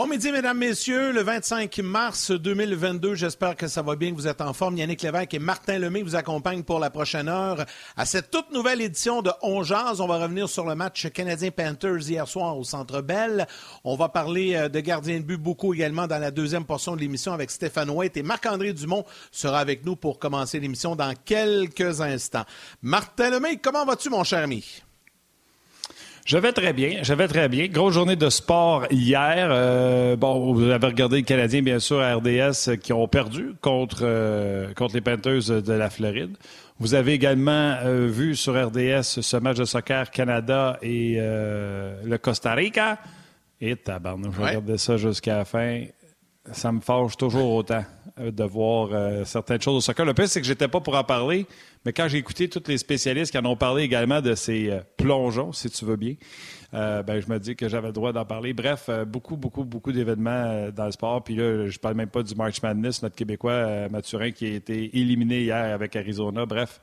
Bon midi, mesdames, messieurs. Le 25 mars 2022, j'espère que ça va bien, que vous êtes en forme. Yannick Lévesque et Martin Lemay vous accompagnent pour la prochaine heure à cette toute nouvelle édition de On On va revenir sur le match Canadien-Panthers hier soir au Centre Bell. On va parler euh, de gardien de but beaucoup également dans la deuxième portion de l'émission avec Stéphane White et Marc-André Dumont sera avec nous pour commencer l'émission dans quelques instants. Martin Lemay, comment vas-tu, mon cher ami? Je vais très bien, je vais très bien. Grosse journée de sport hier. Euh, bon, vous avez regardé les Canadiens, bien sûr, à RDS, qui ont perdu contre, euh, contre les Panthers de la Floride. Vous avez également euh, vu sur RDS ce match de soccer Canada et le Costa Rica. Et tabarnou, je regardais ça jusqu'à la fin. Ça me fâche toujours autant de voir certaines choses au soccer. Le pire, c'est que j'étais pas pour en parler. Mais quand j'ai écouté tous les spécialistes qui en ont parlé également de ces euh, plongeons, si tu veux bien, euh, ben, je me dis que j'avais le droit d'en parler. Bref, euh, beaucoup, beaucoup, beaucoup d'événements dans le sport. Puis là, je parle même pas du March Madness, notre Québécois Mathurin qui a été éliminé hier avec Arizona. Bref,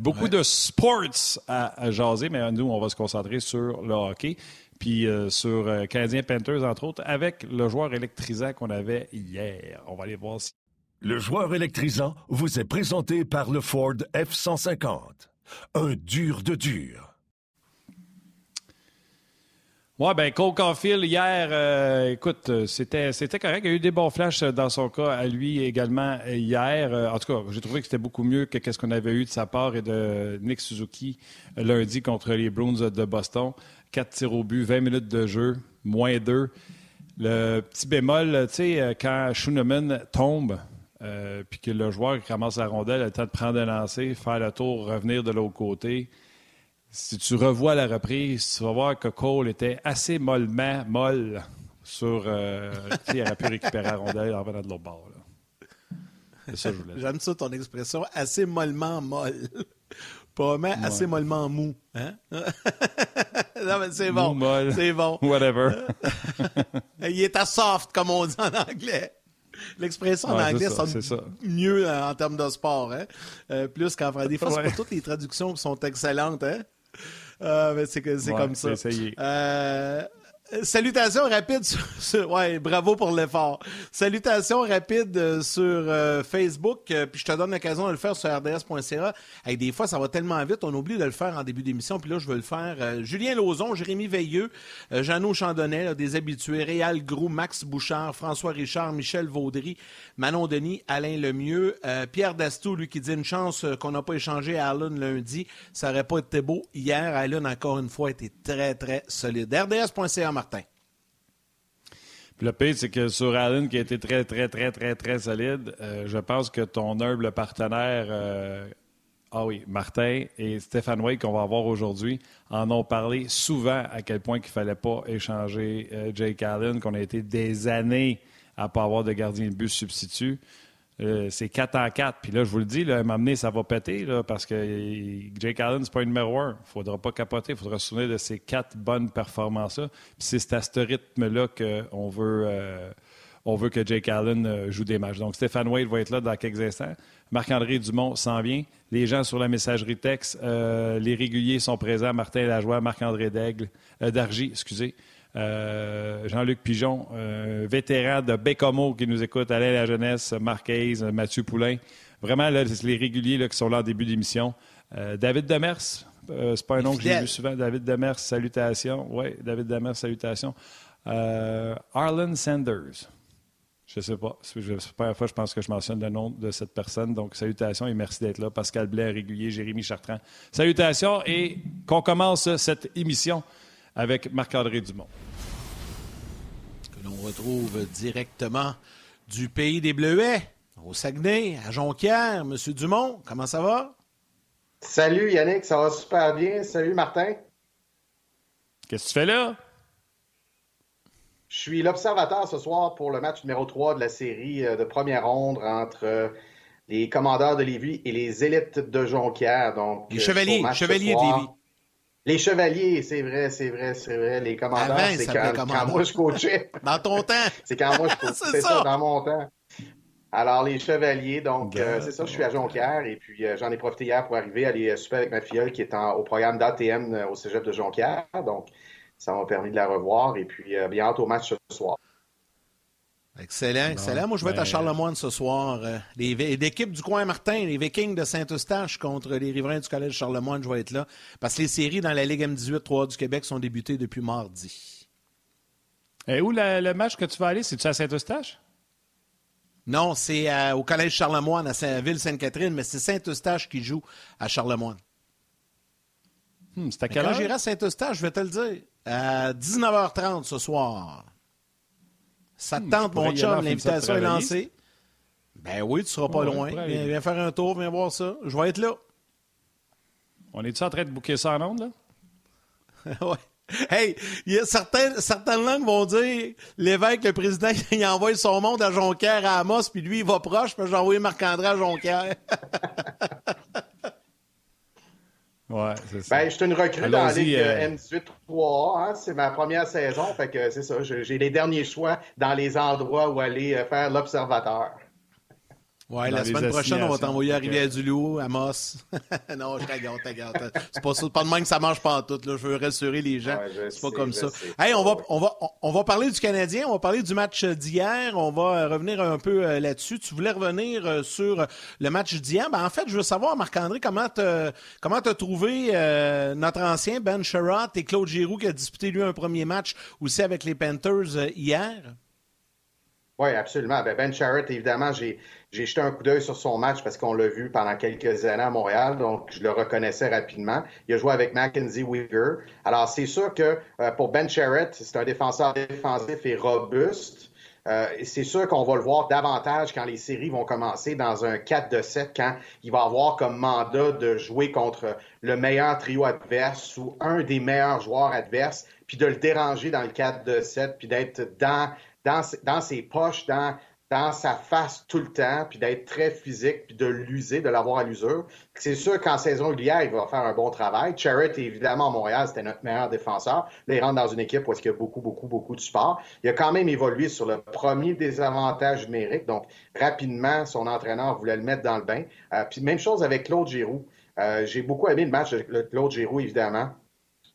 beaucoup de sports à, jaser, mais nous, on va se concentrer sur le hockey. Puis sur Canadien Panthers, entre autres, avec le joueur électrisant qu'on avait hier. On va aller voir si le joueur électrisant vous est présenté par le Ford F-150. Un dur de dur. Oui, ben Cole Caulfield, hier, euh, écoute, euh, c'était, c'était correct. Il y a eu des bons flashs euh, dans son cas à lui également hier. En tout cas, j'ai trouvé que c'était beaucoup mieux que ce qu'on avait eu de sa part et de Nick Suzuki lundi contre les Bruins de Boston. Quatre tirs au but, 20 minutes de jeu, moins deux. Le petit bémol, tu sais, quand Schooneman tombe, euh, puis que le joueur qui ramasse la rondelle a le temps de prendre un lancer, faire le tour, revenir de l'autre côté. Si tu revois la reprise, tu vas voir que Cole était assez mollement molle sur. Euh, il aurait pu récupérer la rondelle en venant de l'autre bord. C'est ça que je voulais J'aime ça ton expression, assez mollement molle. Pas mais assez mollement mou. Hein? non, mais c'est bon. C'est bon. Whatever. il est à soft, comme on dit en anglais. L'expression en anglais sonne mieux euh, en termes de sport, hein? Euh, plus qu'en français. Des fois, c'est pas toutes les traductions qui sont excellentes, hein? Euh, c'est comme ça. Salutations rapides sur, ouais, bravo pour l'effort. Salutations rapides euh, sur euh, Facebook, euh, puis je te donne l'occasion de le faire sur rds.ca. Hey, des fois, ça va tellement vite, on oublie de le faire en début d'émission, puis là, je veux le faire. Julien Lauzon, Jérémy Veilleux, Jeannot Chandonnet, des habitués, Réal Grou, Max Bouchard, François Richard, Michel Vaudry, Manon Denis, Alain Lemieux, Pierre Dastou, lui qui dit une chance qu'on n'a pas échangé à Allen lundi. Ça aurait pas été beau. Hier, Allen, encore une fois, était très, très solide. rds.ca, Martin. le pire, c'est que sur Allen, qui a été très, très, très, très, très solide, euh, je pense que ton humble partenaire, euh, ah oui, Martin et Stéphane Way, qu'on va avoir aujourd'hui, en ont parlé souvent à quel point qu'il ne fallait pas échanger euh, Jake Allen, qu'on a été des années à ne pas avoir de gardien de but substitut. Euh, c'est 4 en 4. Puis là, je vous le dis, là, à ça va péter parce que Jake Allen, c'est pas un numéro 1. Il ne faudra pas capoter. Il faudra se souvenir de ces quatre bonnes performances-là. Puis c'est à ce rythme-là qu'on veut, euh, veut que Jake Allen euh, joue des matchs. Donc, Stéphane Wade va être là dans quelques instants. Marc-André Dumont s'en vient. Les gens sur la messagerie texte, les réguliers sont présents. Martin Lajoie, Marc-André Daigle, Dargy, excusez. Euh, Jean-Luc Pigeon, vétéran de Bécomo qui nous écoute, Alain La Jeunesse, Hayes, Mathieu Poulain. Vraiment, là, les réguliers là, qui sont là en début d'émission. Euh, David Demers, euh, c'est pas un nom que j'ai vu souvent. David Demers, salutations. Oui, David Demers, salutations. Arlen Sanders. Je ne sais pas. C'est la première fois je pense que je mentionne le nom de cette personne. Donc, salutations et merci d'être là. Pascal Blais, régulier, Jérémy Chartrand. Salutations et qu'on commence cette émission avec Marc-André Dumont. Que l'on retrouve directement du pays des Bleuets, au Saguenay, à Jonquière. Monsieur Dumont, comment ça va? Salut Yannick, ça va super bien. Salut Martin. Qu'est-ce que tu fais là? Je suis l'observateur ce soir pour le match numéro 3 de la série euh, de première ronde entre euh, les commandeurs de Lévis et les élites de Jonquière. Donc, les chevaliers, chevaliers de Lévis. Les chevaliers, c'est vrai, c'est vrai, c'est vrai. Les commandants, c'est quand, quand, moi je coachais. dans ton temps. c'est quand moi je coachais. c'est ça. dans mon temps. Alors, les chevaliers, donc, euh, c'est ça, je suis à Jonquière et puis euh, j'en ai profité hier pour arriver à aller super avec ma filleule qui est au programme d'ATM euh, au cégep de Jonquière. Donc, ça m'a permis de la revoir et puis bien hâte au match ce soir. Excellent, excellent. Moi, je vais être à ben, Charlemagne ce soir. L'équipe du coin Martin, les Vikings de Saint-Eustache contre les riverains du Collège Charlemagne, je vais être là. Parce que les séries dans la Ligue M18 3 du Québec sont débutées depuis mardi. Et où le match que tu vas aller? C'est-tu à Saint-Eustache? Non, c'est euh, au Collège Charlemagne à Saint Ville-Sainte-Catherine, mais c'est Saint-Eustache qui joue à Charlemagne. Hmm, c'est à quelle Quand j'irai à Saint-Eustache, je vais te le dire, à 19h30 ce soir. Ça hmm, tente, mon chum, l'invitation est lancée. Ben oui, tu seras pas loin. Viens, faire un tour, viens voir ça. Je vais être là. On est-tu en train de bouquer ça en ondes, là? oui. Hey, y a certaines, certaines langues vont dire l'évêque, le président, il envoie son monde à Jonquière, à Amos, puis lui, il va proche, puis j'ai envoyé Marc-André à Jonquière. ouais, c'est ça. Ben, je suis une recrue dans la Ligue euh... M18 3 hein, c'est ma première saison, fait que c'est ça, j'ai les derniers choix dans les endroits où aller euh, faire l'observateur. Ouais, la semaine prochaine, on va t'envoyer à Rivière-du-Loup, à Moss. non, je t'agarde, t'agarde. C'est pas, ça, pas de même que ça marche pas en tout. Là. Je veux rassurer les gens. c'est pas comme ça. Hey, on va, on, va, on va parler du Canadien. On va parler du match d'hier. On va euh, revenir un peu euh, là-dessus. Tu voulais revenir euh, sur le match d'hier. Ben, en fait, je veux savoir, Marc-André, comment t'as comment as trouvé notre ancien Ben Sherratt et Claude Giroux qui a disputé lui un premier match aussi avec les Panthers hier? Oui, absolument. Ben, ben Sherratt, évidemment, j'ai j'ai jeté un coup d'œil sur son match parce qu'on l'a vu pendant quelques années à Montréal, donc je le reconnaissais rapidement. Il a joué avec Mackenzie Weaver. Alors, c'est sûr que euh, pour Ben Sherratt, c'est un défenseur défensif et robuste. Euh, c'est sûr qu'on va le voir davantage quand les séries vont commencer dans un 4 de 7, quand il va avoir comme mandat de jouer contre le meilleur trio adverse ou un des meilleurs joueurs adverses, puis de le déranger dans le 4 de 7, puis d'être dans, dans, dans ses poches, dans dans sa face tout le temps, puis d'être très physique, puis de l'user, de l'avoir à l'usure. C'est sûr qu'en saison régulière, il va faire un bon travail. Charrett, évidemment, à Montréal, c'était notre meilleur défenseur. Là, il rentre dans une équipe où il y a beaucoup, beaucoup, beaucoup de sport. Il a quand même évolué sur le premier désavantage numérique. Donc, rapidement, son entraîneur voulait le mettre dans le bain. Euh, puis même chose avec Claude Giroux. Euh, j'ai beaucoup aimé le match de Claude Giroux, évidemment.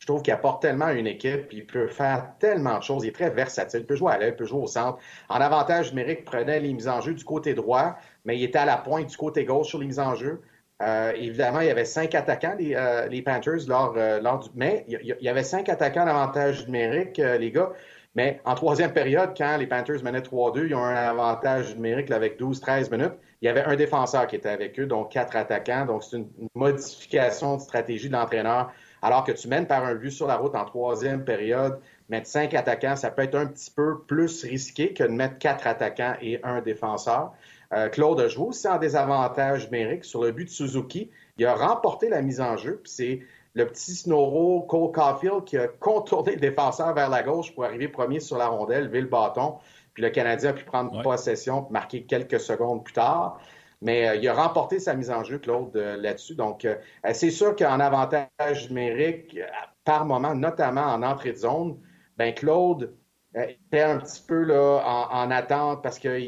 Je trouve qu'il apporte tellement une équipe, puis il peut faire tellement de choses. Il est très versatile. Il peut jouer à l'aile, il peut jouer au centre. En avantage numérique, il prenait les mises en jeu du côté droit, mais il était à la pointe du côté gauche sur les mises en jeu. Euh, évidemment, il y avait cinq attaquants, les, euh, Panthers, lors, euh, lors du. Mais il y avait cinq attaquants en avantage numérique, les gars. Mais en troisième période, quand les Panthers menaient 3-2, ils ont un avantage numérique avec 12-13 minutes. Il y avait un défenseur qui était avec eux, donc quatre attaquants. Donc, c'est une modification de stratégie de l'entraîneur alors que tu mènes par un but sur la route en troisième période, mettre cinq attaquants, ça peut être un petit peu plus risqué que de mettre quatre attaquants et un défenseur. Euh, Claude a joué aussi en désavantage numérique sur le but de Suzuki. Il a remporté la mise en jeu, puis c'est le petit Snoro Cole Caulfield qui a contourné le défenseur vers la gauche pour arriver premier sur la rondelle, lever le bâton. Puis le Canadien a pu prendre possession, marquer quelques secondes plus tard. Mais euh, il a remporté sa mise en jeu, Claude, euh, là-dessus. Donc, euh, c'est sûr qu'en avantage numérique, par moment, notamment en entrée de zone, ben Claude était un petit peu là, en, attente parce que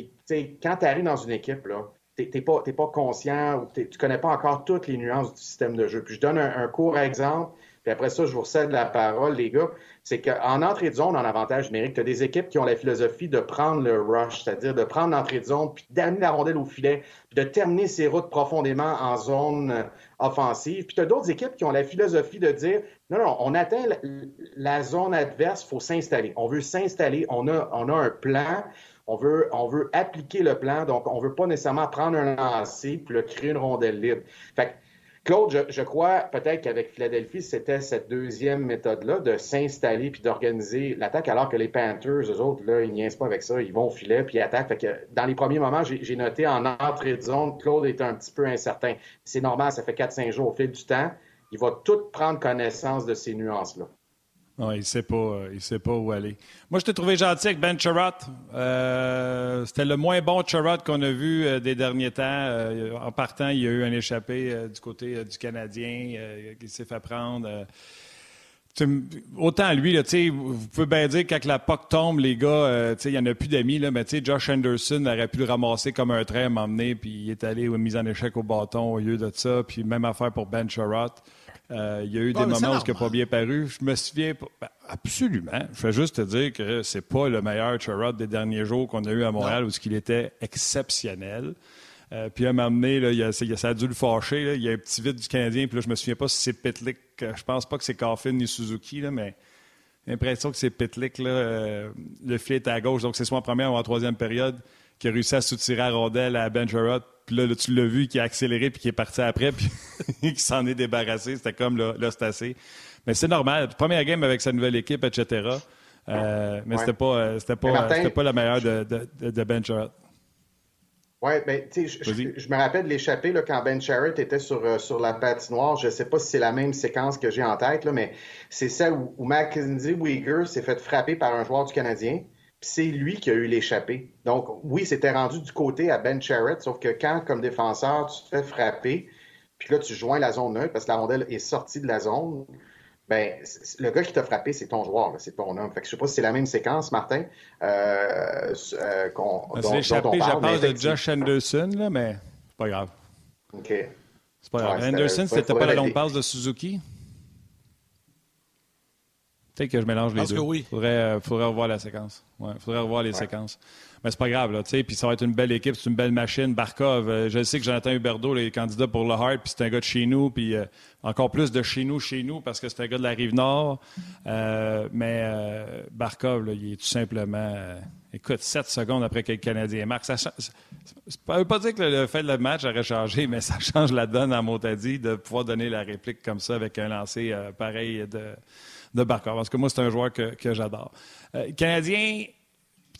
quand tu arrives dans une équipe, tu n'es pas, pas, conscient ou tu connais pas encore toutes les nuances du système de jeu. Puis je donne un, un court exemple. Puis après ça, je vous recède la parole, les gars. C'est qu'en entrée de zone, en avantage numérique, tu as des équipes qui ont la philosophie de prendre le rush, c'est-à-dire de prendre l'entrée de zone, puis d'amener la rondelle au filet, puis de terminer ses routes profondément en zone euh, offensive. Puis tu as d'autres équipes qui ont la philosophie de dire non, non, on atteint la, zone adverse, il faut s'installer. On veut s'installer, on a, on a un plan. On veut, on veut appliquer le plan, donc on veut pas nécessairement prendre un lancer puis le créer une rondelle libre. Fait Claude, je, crois peut-être qu'avec Philadelphie, c'était cette deuxième méthode-là de s'installer puis d'organiser l'attaque, alors que les Panthers, eux autres, là, ils niaisent pas avec ça. Ils vont au filet puis ils attaquent. Dans les premiers moments, j'ai noté en entrée de zone, Claude est un petit peu incertain. C'est normal, ça fait 4-5 jours au fil du temps. Il va tout prendre connaissance de ces nuances-là. Il ne sait, pas, euh, sait pas où aller. Moi, je t'ai trouvé gentil avec Ben Charrot. Euh, c'était le moins bon Charrot qu'on a vu euh, des derniers temps. en partant, il y a eu un échappé du côté du Canadien qui s'est fait prendre. autant lui, là, vous pouvez bien dire quand la POC tombe, les gars, il n'y en a plus d'amis, mais Josh Anderson aurait pu le ramasser comme un train, m'emmener, puis il est allé aux mises en échec au bâton au lieu de ça. Puis même affaire pour Ben Sherratt. Euh, il y a eu des moments où ce n'a pas bien paru. Je me souviens ben, absolument. Je vais juste te dire que c'est pas le meilleur Sherrod des derniers jours qu'on a eu à Montréal où ce qu'il était exceptionnel. Euh, puis à un moment donné, là, ça a dû le fâcher. Il y a un petit vide du Canadien. Puis là, je me souviens pas si c'est Pitlick. Je pense pas que c'est Coffin ni Suzuki, là, mais j'ai l'impression que c'est Pitlick. Là, euh, le filet est à gauche. Donc, c'est soit en première ou en troisième période qui a réussi à soutirer à rondelle à Ben Puis là, tu l'as vu qui a accéléré puis qui est parti après puis qui s'en est débarrassé. C'était comme là, là c'est assez. Mais c'est normal. Première game avec sa nouvelle équipe, etc. Euh, mais c'était pas, c'était pas, pas la meilleure de, de, de Ben oui, ben, tu sais, je, me rappelle de l'échappée quand Ben Sherritt était sur, euh, sur la patinoire. Je ne sais pas si c'est la même séquence que j'ai en tête, là, mais c'est celle où, Mackenzie Weegar s'est fait frapper par un joueur du Canadien. C'est lui qui a eu l'échappée. Donc, oui, c'était rendu du côté à Ben Sherritt, sauf que quand, comme défenseur, tu te fais frapper, puis là, tu joins la zone neutre parce que la rondelle est sortie de la zone, ben, le gars qui t'a frappé, c'est ton joueur, c'est ton homme. Fait que je sais pas si c'est la même séquence, Martin, euh, euh, qu'on, dont, je parle de Josh Anderson, là, mais c'est pas grave. OK. C'est pas grave. Anderson, c'était pas la longue passe de Suzuki? Peut-être que je mélange les deux. Il faudrait, euh, faudrait revoir la séquence. Ouais, faudrait revoir les séquences. Mais c'est pas grave, là, tu sais. Puis ça va être une belle équipe, c'est une belle machine. Barkov, euh, je sais que Jonathan Huberdeau est candidat pour le Hart, puis c'est un gars de chez nous, puis euh, encore plus de chez nous, chez nous, parce que c'est un gars de la Rive-Nord. Mais Barkov, là, il est tout simplement... écoute, 7 secondes après que le Canadien marque. Ça, ça, veut pas dire que le, fait de le match aurait changé, mais ça change la donne à Montadi de pouvoir donner la réplique comme ça avec un lancer pareil de, de Barkov. Parce que moi, c'est un joueur que, que j'adore. Canadien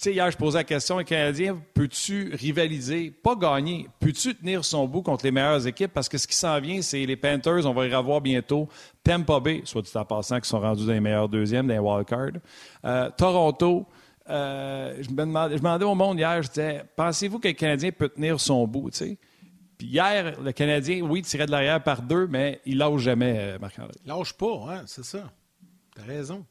sais, hier, je posais la question, le Canadien, peux-tu rivaliser, pas gagner, peux-tu tenir son bout contre les meilleures équipes? Parce que ce qui s'en vient, c'est les Panthers, on va y revoir bientôt. Tampa Bay, soit dit en passant, qui sont rendus dans les meilleurs deuxièmes, dans les wildcards. Euh, Toronto, euh, je, me demandais, au monde hier, je disais, pensez-vous que le Canadien peut tenir son bout? Puis hier, le Canadien, oui, tirait de l'arrière par deux, mais il lâche jamais, euh, Marc-André. Il lâche pas, hein, c'est ça. T'as raison.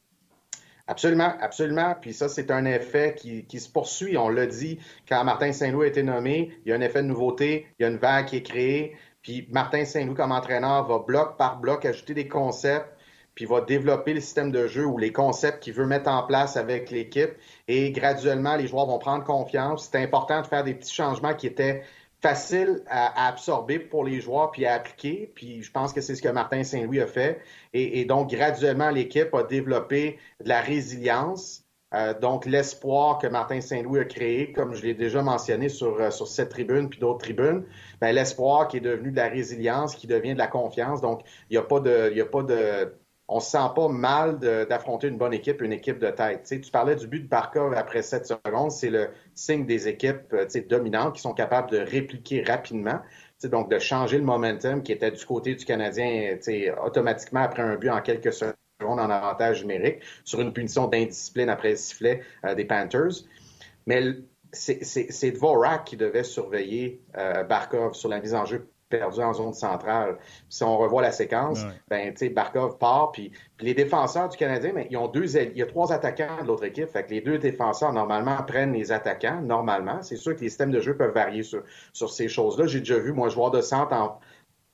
Absolument, absolument. Puis ça, c'est un effet qui, se poursuit. On l'a dit, quand Martin Saint-Louis a été nommé, il y a un effet de nouveauté, il y a une vague qui est créée. Puis Martin Saint-Louis, comme entraîneur, va bloc par bloc ajouter des concepts, puis va développer le système de jeu ou les concepts qu'il veut mettre en place avec l'équipe. Et graduellement, les joueurs vont prendre confiance. C'est important de faire des petits changements qui étaient facile à, absorber pour les joueurs puis à appliquer. Puis je pense que c'est ce que Martin Saint-Louis a fait. Et, donc, graduellement, l'équipe a développé de la résilience. Euh, donc, l'espoir que Martin Saint-Louis a créé, comme je l'ai déjà mentionné sur, euh, sur cette tribune puis d'autres tribunes, ben, l'espoir qui est devenu de la résilience, qui devient de la confiance. Donc, il n'y a pas de, il y a pas de, on se sent pas mal d'affronter une bonne équipe, une équipe de tête. tu parlais du but de Barkov après 7 secondes, c'est le signe des équipes euh, dominantes qui sont capables de répliquer rapidement, donc de changer le momentum qui était du côté du Canadien automatiquement après un but en quelques secondes en avantage numérique sur une punition d'indiscipline après le sifflet euh, des Panthers. Mais c'est Dvorak qui devait surveiller euh, Barkov sur la mise en jeu perdu en zone centrale. si on revoit la séquence, ben, Barkov part, puis, les défenseurs du Canadien, ben, ils ont deux, il y a trois attaquants de l'autre équipe, fait que les deux défenseurs, normalement, prennent les attaquants, normalement. C'est sûr que les systèmes de jeu peuvent varier sur, sur ces choses-là. J'ai déjà vu, moi, joueur de centre en,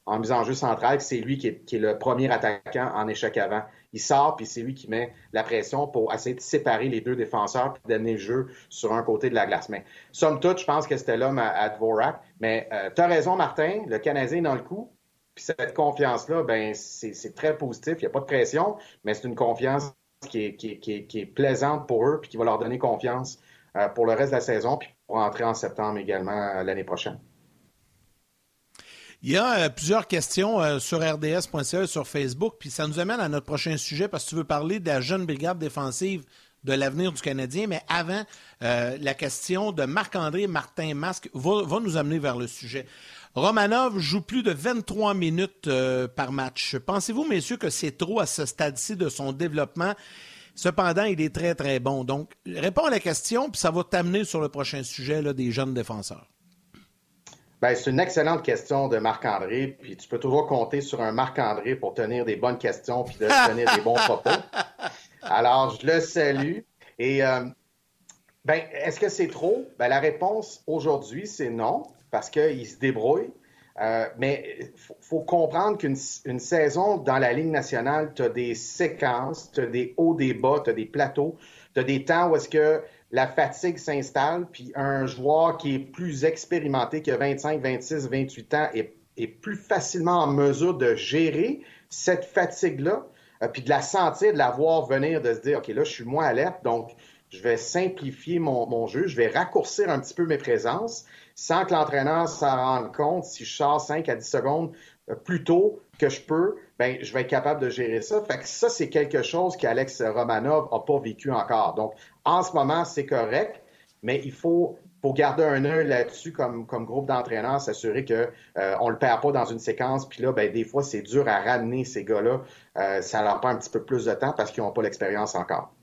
en mise en jeu centrale, c'est lui qui est, le premier attaquant en échec avant. Il sort, puis c'est lui qui met la pression pour essayer de séparer les deux défenseurs et d'amener le jeu sur un côté de la glace. Mais somme toute, je pense que c'était l'homme à, Dvorak. Mais euh, tu as raison, Martin, le Canadien est dans le coup. Puis cette confiance-là, ben c'est très positif. Il n'y a pas de pression, mais c'est une confiance qui est, plaisante pour eux, puis qui va leur donner confiance euh, pour le reste de la saison, puis pour entrer en septembre également euh, l'année prochaine. Il y a plusieurs questions sur rds.ca et sur Facebook, puis ça nous amène à notre prochain sujet parce que tu veux parler de la jeune brigade défensive de l'avenir du Canadien, mais avant, euh, la question de Marc-André Martin Masque va, nous amener vers le sujet. Romanov joue plus de 23 minutes par match. Pensez-vous, messieurs, que c'est trop à ce stade-ci de son développement? Cependant, il est très, très bon. Donc, réponds à la question, puis ça va t'amener sur le prochain sujet là, des jeunes défenseurs. Ben, c'est une excellente question de Marc-André, puis tu peux toujours compter sur un Marc-André pour tenir des bonnes questions puis de tenir des bons propos. Alors, je le salue. Et euh, ben, est-ce que c'est trop? Ben, la réponse aujourd'hui, c'est non, parce qu'il se débrouille. Euh, mais il faut, comprendre qu'une saison dans la Ligue nationale, tu as des séquences, tu as des hauts, des bas, tu as des plateaux, tu as des temps où est-ce que la fatigue s'installe, puis un joueur qui est plus expérimenté que 25, 26, 28 ans est, plus facilement en mesure de gérer cette fatigue-là, puis de la sentir, de la voir venir, de se dire, OK, là, je suis moins alerte, donc je vais simplifier mon, mon jeu, je vais raccourcir un petit peu mes présences sans que l'entraîneur s'en rende compte. Si je sors 5 à 10 secondes euh, plus tôt que je peux, ben, je vais être capable de gérer ça. Fait que ça, c'est quelque chose qu'Alex Romanov n'a pas vécu encore. Donc, en ce moment, c'est correct, mais il faut, faut garder un œil là-dessus comme, comme groupe d'entraîneurs, s'assurer qu'on euh, on ne le perd pas dans une séquence. Puis là, ben, des fois, c'est dur à ramener ces gars-là. Euh, ça leur prend un petit peu plus de temps parce qu'ils n'ont pas l'expérience encore.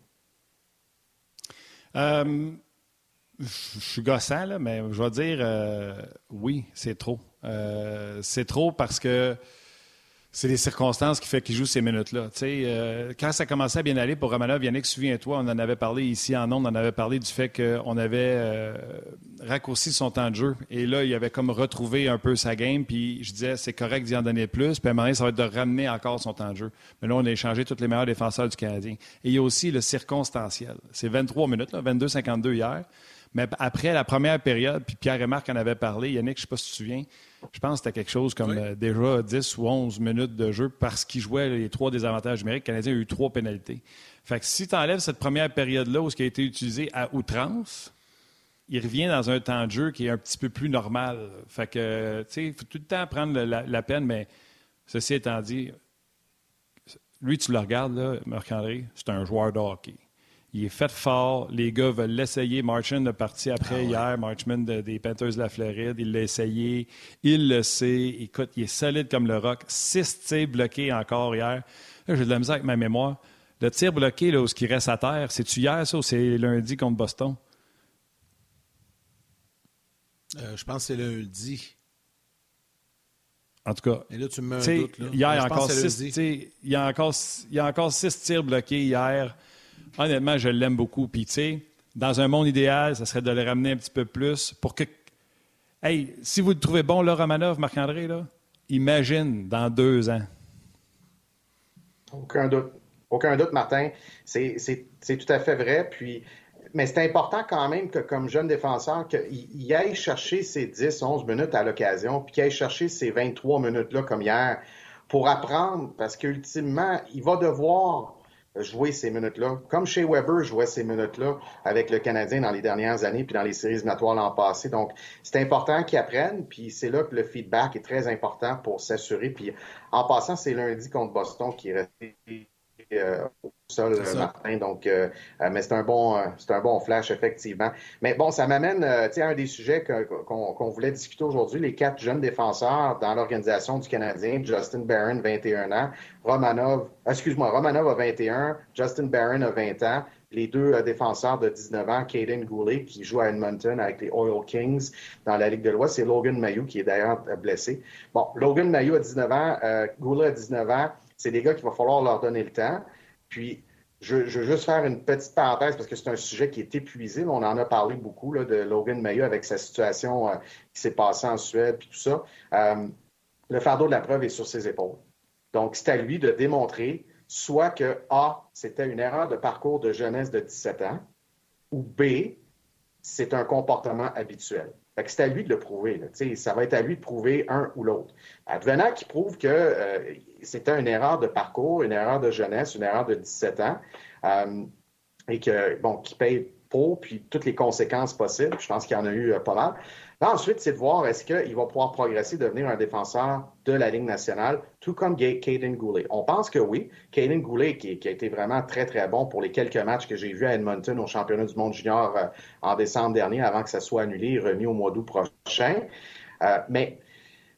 Euh, je suis gossant, là, mais je vais dire oui, c'est trop. c'est trop parce que c'est les circonstances qui font qu'il joue ces minutes-là. Euh, quand ça commençait à bien aller pour Romanov, Yannick, souviens-toi, on en avait parlé ici en ondes, on en avait parlé du fait qu'on avait euh, raccourci son temps de jeu. Et là, il avait comme retrouvé un peu sa game, puis je disais, c'est correct d'y en donner plus, puis à un moment ça va être de ramener encore son temps de jeu. Mais là, on a échangé tous les meilleurs défenseurs du Canadien. Et il y a aussi le circonstanciel. C'est 23 minutes, 22-52 hier. Mais après la première période, puis Pierre et Marc en avaient parlé, Yannick, je sais pas si tu te souviens, je pense que c'était quelque chose comme euh, déjà 10 ou 11 minutes de jeu parce qu'il jouait les trois désavantages numériques. Le Canadien a eu trois pénalités. Fait que si tu enlèves cette première période-là où ce qui a été utilisé à outrance, il revient dans un temps de jeu qui est un petit peu plus normal. Fait que, tu sais, il faut tout le temps prendre la, peine, mais ceci étant dit, lui, tu le regardes, là, Marc-André, c'est un joueur de hockey. Il est fait fort. Les gars veulent l'essayer. Marchman est parti après ah hier. Marchman des Panthers de la Floride. Il l'a essayé. Il le sait. Écoute, il est solide comme le rock. Six tirs bloqués encore hier. J'ai de la misère avec ma mémoire. Le tir bloqué, là, où ce qui reste à terre, c'est-tu hier, ça, ou c'est lundi contre Boston? Euh, je pense que c'est lundi. En tout cas. Et là, tu me mets un doute. Là. Hier, a a il y a encore six tirs bloqués hier. Honnêtement, je l'aime beaucoup. Puis, tu sais, dans un monde idéal, ça serait de le ramener un petit peu plus pour que. Hey, si vous le trouvez bon, là, Romanov, Marc-André, là, imagine dans deux ans. Aucun doute. Aucun doute, Martin. C'est tout à fait vrai. Puis, mais c'est important quand même que, comme jeune défenseur, qu'il aille chercher ses 10, 11 minutes à l'occasion, puis qu'il aille chercher ces 23 minutes-là, comme hier, pour apprendre, parce qu'ultimement, il va devoir jouer ces minutes-là. Comme chez Weber jouait ces minutes-là avec le Canadien dans les dernières années, puis dans les séries éliminatoires l'an passé. Donc, c'est important qu'ils apprennent, puis c'est là que le feedback est très important pour s'assurer. Puis, en passant, c'est lundi contre Boston qui est resté euh, au sol, Martin. Donc, euh, euh, mais c'est un bon, c'est un bon flash effectivement. Mais bon, ça m'amène, à un des sujets qu'on voulait discuter aujourd'hui, les quatre jeunes défenseurs dans l'organisation du Canadien, Justin Barron, 21 ans, Romanov, excuse-moi, Romanov a 21, Justin Barron a 20 ans. Les deux défenseurs de 19 ans, Caden Goulet, qui joue à Edmonton avec les Oil Kings dans la Ligue de l'Ouest, c'est Logan Mayou, qui est d'ailleurs blessé. Bon, Logan Mayou a 19 ans, Goulet a 19 ans c'est des gars qu'il va falloir leur donner le temps. Puis, je, veux juste faire une petite parenthèse parce que c'est un sujet qui est épuisé. On en a parlé beaucoup là, de Logan Mayo avec sa situation euh, qui s'est passée en Suède et tout ça. Euh, le fardeau de la preuve est sur ses épaules. Donc, c'est à lui de démontrer soit que A, c'était une erreur de parcours de jeunesse de 17 ans, ou B, c'est un comportement habituel. C'est à lui de le prouver. Ça va être à lui de prouver un ou l'autre. Advenant qui prouve que euh, c'était une erreur de parcours, une erreur de jeunesse, une erreur de 17 ans, euh, et que, bon, qui paye pour, puis toutes les conséquences possibles. Je pense qu'il y en a eu euh, pas mal. Ensuite, c'est de voir est-ce qu'il va pouvoir progresser, devenir un défenseur de la Ligue nationale, tout comme Caden Goulet. On pense que oui. Caden Goulet, qui, a été vraiment très, très bon pour les quelques matchs que j'ai vus à Edmonton au championnat du monde junior euh, en décembre dernier, avant que ça soit annulé et remis au mois d'août prochain. mais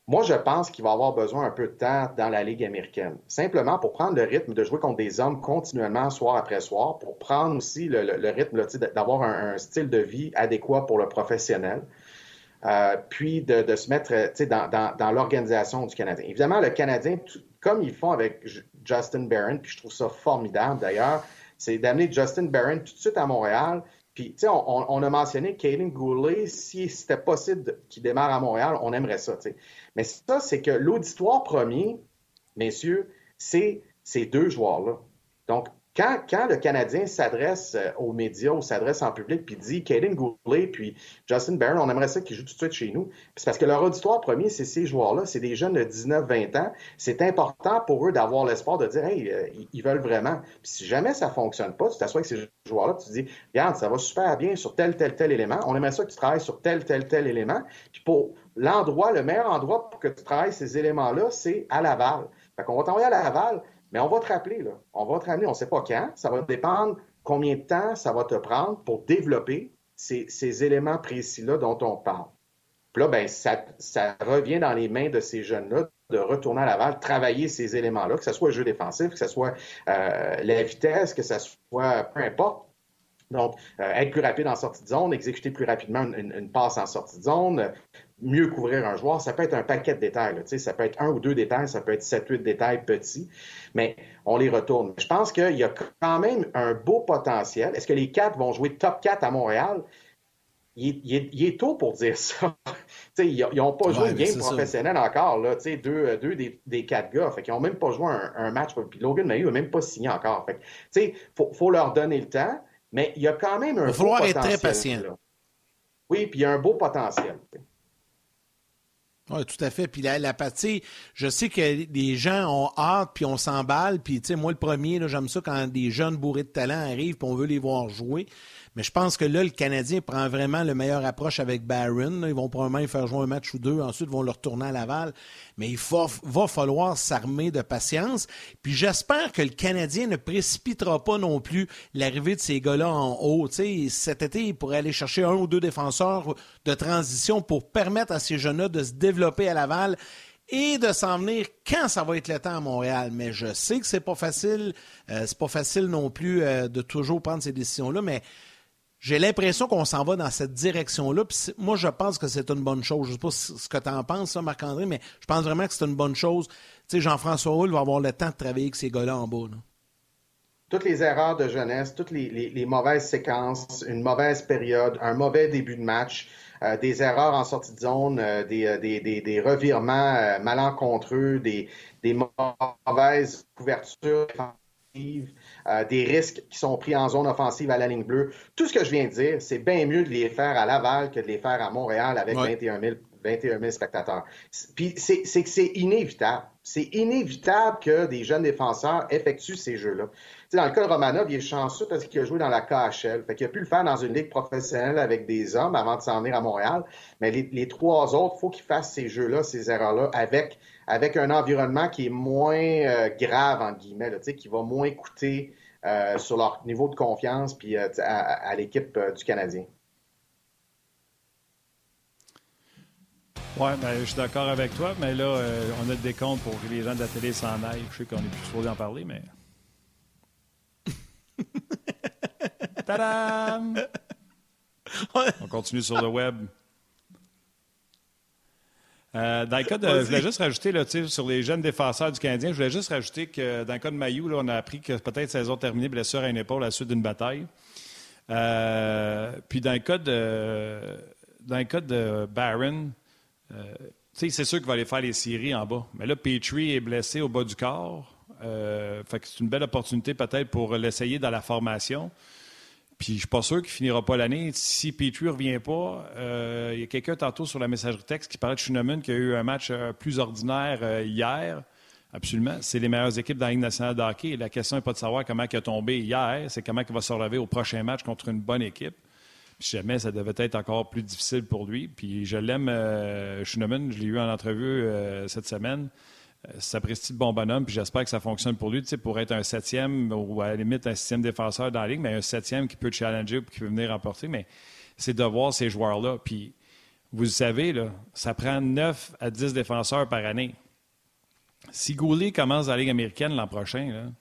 moi, je pense qu'il va avoir besoin un peu de temps dans la Ligue américaine. Simplement pour prendre le rythme de jouer contre des hommes continuellement, soir après soir, pour prendre aussi le, rythme d'avoir un, style de vie adéquat pour le professionnel. Euh, puis de, se mettre dans, dans, l'organisation du Canadien. Évidemment, le Canadien, comme ils font avec Justin Barron, puis je trouve ça formidable d'ailleurs, c'est d'amener Justin Barron tout de suite à Montréal. Puis, tu sais, on, a mentionné Kaden Goulet, si c'était possible qu'il démarre à Montréal, on aimerait ça, tu sais. Mais ça, c'est que l'auditoire premier, messieurs, c'est ces deux joueurs-là. Donc, quand, le Canadien s'adresse euh, aux médias ou s'adresse en public puis dit Kaden Goulet puis Justin Barron, on aimerait ça qu'ils jouent tout de suite chez nous. C'est parce que leur auditoire premier, c'est ces joueurs-là, c'est des jeunes de 19-20 ans. C'est important pour eux d'avoir l'espoir de dire Hey, euh, ils veulent vraiment. Puis si jamais ça fonctionne pas, tu t'assois avec ces joueurs-là, tu te dis Regarde, ça va super bien sur tel, tel, tel élément. On aimerait ça que tu travailles sur tel, tel, tel élément. Puis pour l'endroit, le meilleur endroit pour que tu travailles ces éléments-là, c'est à Laval. Fait qu'on va t'envoyer à Laval. Mais on va te rappeler, là. On va te ramener, on ne sait pas quand. Ça va dépendre combien de temps ça va te prendre pour développer ces, éléments précis-là dont on parle. Puis là, ben, ça, revient dans les mains de ces jeunes-là de retourner à Laval, travailler ces éléments-là, que ce soit le jeu défensif, que ce soit euh, la vitesse, que ce soit peu importe. Donc, euh, être plus rapide en sortie de zone, exécuter plus rapidement une, passe en sortie de zone, mieux couvrir un joueur, ça peut être un paquet de détails. ça peut être un ou deux détails, ça peut être sept, huit détails petits, mais on les retourne. Je pense qu'il y a quand même un beau potentiel. Est-ce que les quatre vont jouer top 4 à Montréal? Il, est tôt pour dire ça. ils n'ont pas joué une game professionnelle encore, là, deux, deux des, quatre gars. Fait ils n'ont même pas joué un, match. Puis Logan Mayhew n'a même pas signé encore. Il faut, faut leur donner le temps. Mais il y a quand même un Il va falloir être très patient. Oui, puis il y a un beau potentiel. Oui, tout à fait. Puis la, la je sais que les gens ont hâte, puis on s'emballe. Puis, tu sais, moi, le premier, j'aime ça quand des jeunes bourrés de talent arrivent, puis on veut les voir jouer. Mais je pense que là, le Canadien prend vraiment le meilleur approche avec Barron. Ils vont probablement faire jouer un match ou deux. Ensuite, ils vont le retourner à Laval. Mais il va falloir s'armer de patience. Puis j'espère que le Canadien ne précipitera pas non plus l'arrivée de ces gars-là en haut. cet été, il pourrait aller chercher un ou deux défenseurs de transition pour permettre à ces jeunes-là de se développer à Laval et de s'en venir quand ça va être le temps à Montréal. Mais je sais que c'est pas facile. Euh, c'est pas facile non plus euh, de toujours prendre ces décisions-là, mais j'ai l'impression qu'on s'en va dans cette direction-là. moi, je pense que c'est une bonne chose. Je ne sais pas ce que tu en penses, Marc-André, mais je pense vraiment que c'est une bonne chose. Tu sais, Jean-François Hull va avoir le temps de travailler avec ces gars-là en bas. Toutes les erreurs de jeunesse, toutes les, mauvaises séquences, une mauvaise période, un mauvais début de match, euh, des erreurs en sortie de zone, euh, euh, des, des, revirements malencontreux, des, des mauvaises couvertures euh, des risques qui sont pris en zone offensive à la ligne bleue. Tout ce que je viens de dire, c'est bien mieux de les faire à Laval que de les faire à Montréal avec 21 000 spectateurs. Puis c'est que c'est inévitable. C'est inévitable que des jeunes défenseurs effectuent ces jeux-là. dans le cas de Romanov, il est chanceux parce qu'il a joué dans la KHL. Fait qu'il a pu le faire dans une ligue professionnelle avec des hommes avant de s'en venir à Montréal. Mais les, les trois autres, il faut qu'ils fassent ces jeux-là, ces erreurs-là, avec avec un environnement qui est moins euh, grave, en guillemets, là, qui va moins coûter euh, sur leur niveau de confiance puis, euh, à, l'équipe du Canadien. Oui, ben, je suis d'accord avec toi, mais là, on a le décompte pour que les gens de la télé s'en aillent. Je sais qu'on est plus supposé en parler, mais. Tadam! On continue sur le web. Euh, dans le cas de. Je voulais juste rajouter, là, sur les jeunes défenseurs du Canadien, je voulais juste rajouter que dans le cas de Mayou, là, on a appris que peut-être saison terminée, blessure à une épaule à la suite d'une bataille. Euh, puis dans le cas de. Dans le cas de Barron, euh, c'est sûr qu'il va aller faire les séries en bas. Mais là, Petrie est blessé au bas du corps. fait que c'est une belle opportunité peut-être pour l'essayer dans la formation. Puis je suis pas sûr qu'il finira pas l'année. Si Petrie ne revient pas, euh, il y a quelqu'un tantôt sur la messagerie texte qui parlait de Schunemann qui a eu un match euh, plus ordinaire euh, hier. Absolument. C'est les meilleures équipes dans la Ligue nationale de hockey. La question n'est pas de savoir comment il a tombé hier, c'est comment il va se relever au prochain match contre une bonne équipe. Puis jamais ça devait être encore plus difficile pour lui. Puis je l'aime, euh, je l'ai eu en entrevue cette semaine. Ça de bon bonhomme, puis j'espère que ça fonctionne pour lui, tu sais, pour être un septième ou à la limite un sixième défenseur dans la ligue, mais un septième qui peut challenger qui peut venir remporter. Mais c'est de voir ces joueurs-là. Puis vous savez, là, ça prend 9 à 10 défenseurs par année. Si Goulet commence dans la Ligue américaine l'an prochain,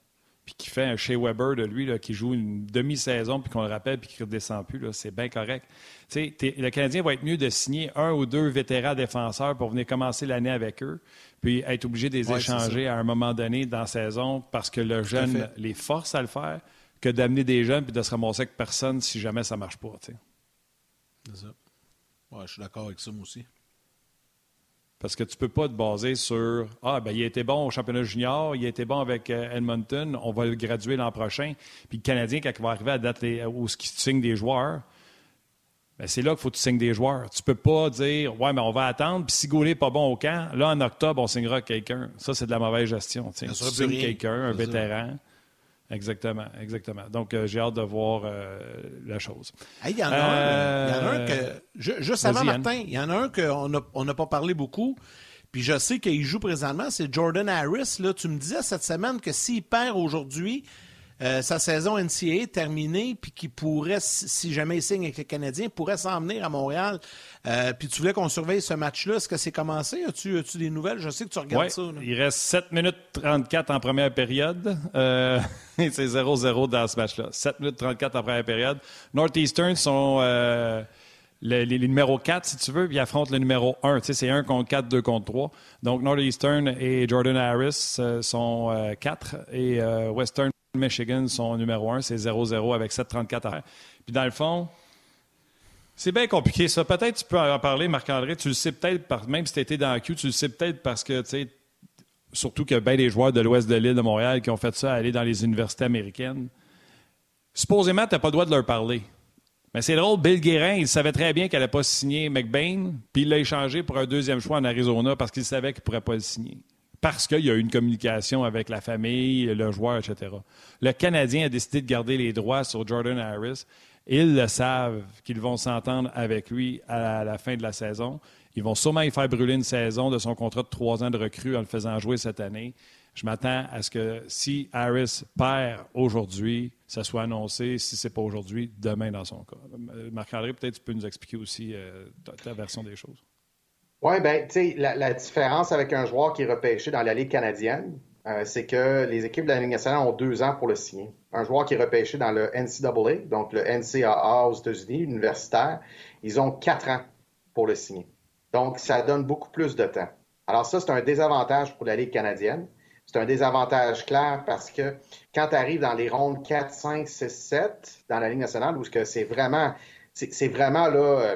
puis qui fait un Shea Weber de lui, là, qui joue une demi-saison, puis qu'on le rappelle, puis qui ne redescend plus, c'est bien correct. le Canadien va être mieux de signer un ou deux vétérans défenseurs pour venir commencer l'année avec eux, puis être obligé de les échanger à un moment donné dans la saison parce que le jeune les force à le faire, que d'amener des jeunes puis de se ramasser avec personne si jamais ça ne marche pas. C'est ça. Ouais, je suis d'accord avec ça, moi aussi. Parce que tu ne peux pas te baser sur Ah, ben il a été bon au championnat junior, il a été bon avec euh, Edmonton, on va le graduer l'an prochain. Puis le Canadien, quand il va arriver à date où il signe des joueurs, ben c'est là qu'il faut que tu signes des joueurs. Tu ne peux pas dire Ouais, mais on va attendre, puis si Goulet n'est pas bon au camp, là, en octobre, on signera quelqu'un. Ça, c'est de la mauvaise gestion. Tu signes quelqu'un, un vétéran. Exactement, exactement. Donc, euh, j'ai hâte de voir euh, la chose. Il y, en a un que, euh, juste avant Martin, il y en a un qu'on n'a on pas parlé beaucoup, puis je sais qu'il joue présentement, c'est Jordan Harris. Là, tu me disais cette semaine que s'il perd aujourd'hui, euh, sa saison NCAA est terminée, puis qui pourrait, si jamais il signe avec les Canadiens, pourrait s'en venir à Montréal. Euh, puis tu voulais qu'on surveille ce match-là. Est-ce que c'est commencé? As-tu as des nouvelles? Je sais que tu regardes ça. Il reste 7 minutes 34 en première période. Euh, c'est 0-0 dans ce match-là. 7 minutes 34 en première période. Northeastern sont les, numéros 4, si tu veux, puis ils affrontent le numéro 1. Tu sais, c'est 1 contre 4, 2 contre 3. Donc Northeastern et Jordan Harris sont 4 et Western Michigan, son numéro 1, c'est 0-0 avec 7-34 à Puis dans le fond, c'est bien compliqué ça. Peut-être tu peux en parler, Marc-André. Tu le sais peut-être, même si tu étais dans la queue, tu le sais peut-être parce que, tu sais, surtout a bien des joueurs de l'ouest de l'île de Montréal qui ont fait ça, aller dans les universités américaines. Supposément, tu n'as pas le droit de leur parler. Mais c'est drôle, Bill Guérin, il savait très bien qu'elle n'allait pas signer McBain, puis il l'a échangé pour un deuxième choix en Arizona parce qu'il savait qu'il ne pourrait pas le signer parce qu'il y a eu une communication avec la famille, le joueur, etc. Le Canadien a décidé de garder les droits sur Jordan Harris. Ils le savent qu'ils vont s'entendre avec lui à la fin de la saison. Ils vont sûrement y faire brûler une saison de son contrat de trois ans de recrue en le faisant jouer cette année. Je m'attends à ce que si Harris perd aujourd'hui, ça soit annoncé, si ce n'est pas aujourd'hui, demain dans son cas. Marc-André, peut-être tu peux nous expliquer aussi euh, ta version des choses. Oui, ben, tu sais, la, différence avec un joueur qui est repêché dans la Ligue canadienne, euh, c'est que les équipes de la Ligue nationale ont deux ans pour le signer. Un joueur qui est repêché dans le NCAA, donc le NCAA aux États-Unis, universitaire, ils ont quatre ans pour le signer. Donc, ça donne beaucoup plus de temps. Alors ça, c'est un désavantage pour la Ligue canadienne. C'est un désavantage clair parce que quand tu arrives dans les rondes 4, 5, 6, 7 dans la Ligue nationale, où c'est vraiment, c'est vraiment là, euh,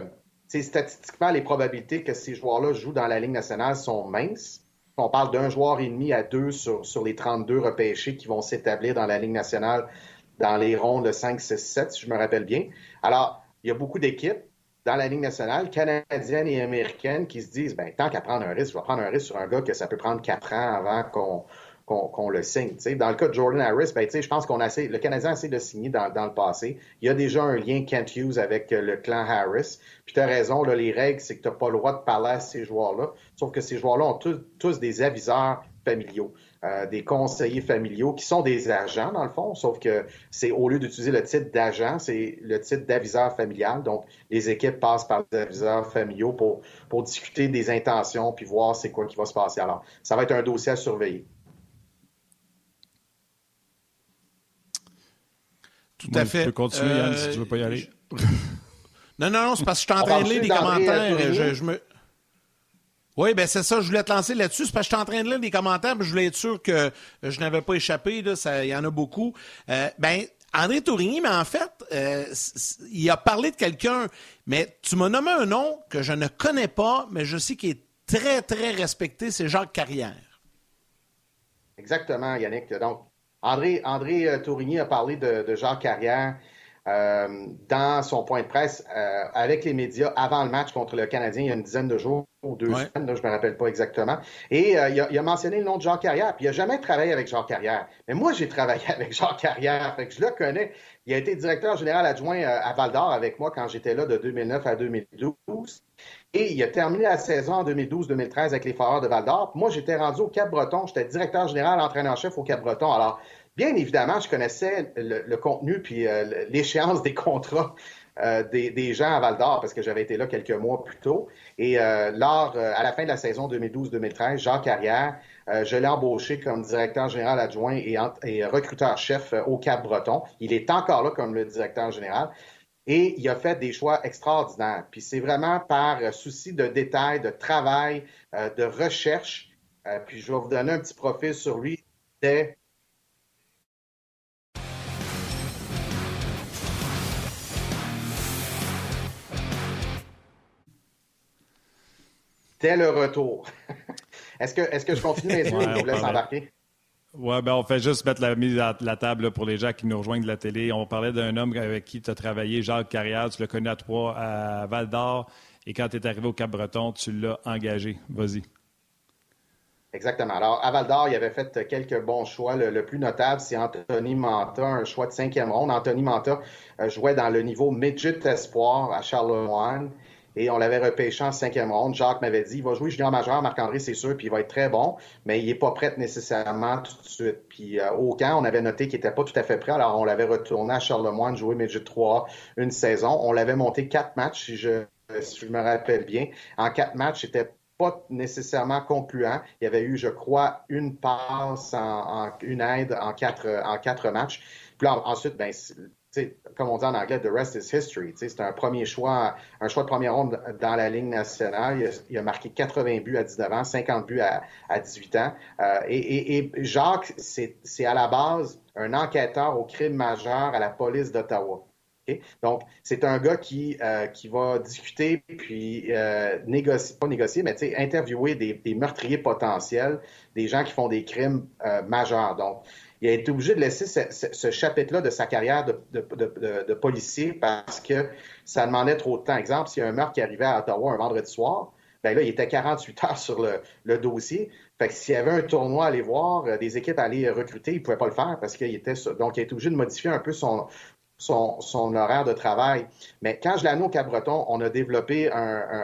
statistiquement, les probabilités que ces joueurs-là jouent dans la Ligue nationale sont minces. On parle d'un joueur et demi à deux sur, sur les 32 repêchés qui vont s'établir dans la Ligue nationale dans les rondes de 5, 6, 7, si je me rappelle bien. Alors, il y a beaucoup d'équipes dans la Ligue nationale, canadiennes et américaines, qui se disent, ben, tant qu'à prendre un risque, je vais prendre un risque sur un gars que ça peut prendre quatre ans avant qu'on qu'on le signe. Dans le cas de Jordan Harris, ben, je pense qu'on le Canadien a essayé de signer dans, le passé. Il y a déjà un lien Kent Hughes avec euh, le clan Harris. Puis tu as raison, là, les règles, c'est que tu n'as pas le droit de parler à ces joueurs-là. Sauf que ces joueurs-là ont tous, des aviseurs familiaux. Euh, des conseillers familiaux qui sont des agents, dans le fond, sauf que c'est au lieu d'utiliser le titre d'agent, c'est le titre d'aviseur familial. Donc, les équipes passent par des aviseurs familiaux pour, pour discuter des intentions puis voir c'est quoi qui va se passer. Alors, ça va être un dossier à surveiller. Tout à fait. Tu peux continuer, Yann, si tu veux pas y aller. non, non, non, c'est parce que je suis en train de lire des commentaires. Je, me... Oui, ben c'est ça, je voulais te lancer là-dessus. C'est parce que je suis en train de lire des commentaires, mais je voulais être sûr que je n'avais pas échappé. Il y en a beaucoup. Euh, ben, André Tourigny, mais en fait, euh, il a parlé de quelqu'un, mais tu m'as nommé un nom que je ne connais pas, mais je sais qu'il est très, très respecté, c'est Jacques Carrière. Exactement, Yannick. Donc, André, André euh, Tourigny a parlé de, de Jacques Carrière euh, dans son point de presse euh, avec les médias avant le match contre le Canadien il y a une dizaine de jours ou deux semaines, je ne me rappelle pas exactement. Et il a, il, a, mentionné le nom de Jacques Carrière. Puis il n'a jamais travaillé avec Jacques Carrière. Mais moi, j'ai travaillé avec Jacques Carrière. Fait que je le connais. Il a été directeur général adjoint à Val d'Or avec moi quand j'étais là de 2009 à 2012. Et il a terminé la saison en 2012-2013 avec les Foreurs de Val d'Or. Moi, j'étais rendu au Cap-Breton. J'étais directeur général, entraîneur-chef au Cap-Breton. Alors, bien évidemment, je connaissais le, contenu puis euh, l'échéance des contrats euh, des, gens à Val d'Or parce que j'avais été là quelques mois plus tôt. Et euh, lors, à la fin de la saison 2012-2013, Jacques Carrière je l'ai embauché comme directeur général adjoint et, et recruteur-chef au Cap-Breton. Il est encore là comme le directeur général. Et il a fait des choix extraordinaires. Puis c'est vraiment par souci de détail, de travail, de recherche. puis je vais vous donner un petit profil sur lui dès dès le retour. est-ce que, est que je continue? Les yeux ou je vous laisse embarquer? Oui, ben on fait juste mettre la mise à la table pour les gens qui nous rejoignent de la télé. On parlait d'un homme avec qui tu as travaillé, Jacques Carrière. Tu l'as connu à trois à Val d'Or. Et quand tu es arrivé au Cap-Breton, tu l'as engagé. Vas-y. Exactement. Alors, à Val d'Or, il avait fait quelques bons choix. Le, plus notable, c'est Anthony Manta, un choix de cinquième ronde. Anthony Manta euh, jouait dans le niveau midget espoir à Charlemagne et on l'avait repêché en cinquième ronde. Jacques m'avait dit, il va jouer junior majeur, Marc-André, c'est sûr, puis il va être très bon, mais il n'est pas prêt nécessairement tout de suite. Puis euh, au camp, on avait noté qu'il n'était pas tout à fait prêt, alors on l'avait retourné à Charlemagne, jouer Midget 3 une saison. On l'avait monté quatre matchs, si je, me rappelle bien. En quatre matchs, c'était pas nécessairement concluant. Il y avait eu, je crois, une passe, en, une aide en quatre, matchs. Puis ensuite, ben, comme on dit en anglais, the rest is history. C'est un premier choix, un choix de première ronde dans la Ligue nationale. Il a, marqué 80 buts à 19 ans, 50 buts à, 18 ans. Euh, et, Jacques, c'est à la base un enquêteur au crime majeur à la police d'Ottawa. Donc, c'est un gars qui, euh, qui va discuter, puis euh, négocier, pas négocier, mais interviewer des, des, meurtriers potentiels, des gens qui font des crimes majeurs. Donc, il a été obligé de laisser ce, chapitre-là de sa carrière de, policier parce que ça demandait trop de temps. Exemple, s'il y a un meurtre qui arrivait à Ottawa un vendredi soir, ben là, il était 48 heures sur le, dossier. Fait que s'il y avait un tournoi à aller voir, euh, des équipes à aller recruter, il ne pouvait pas le faire parce qu'il était donc il a été obligé de modifier un peu son, horaire de travail. Mais quand je l'ai amené au Cap-Breton, on a développé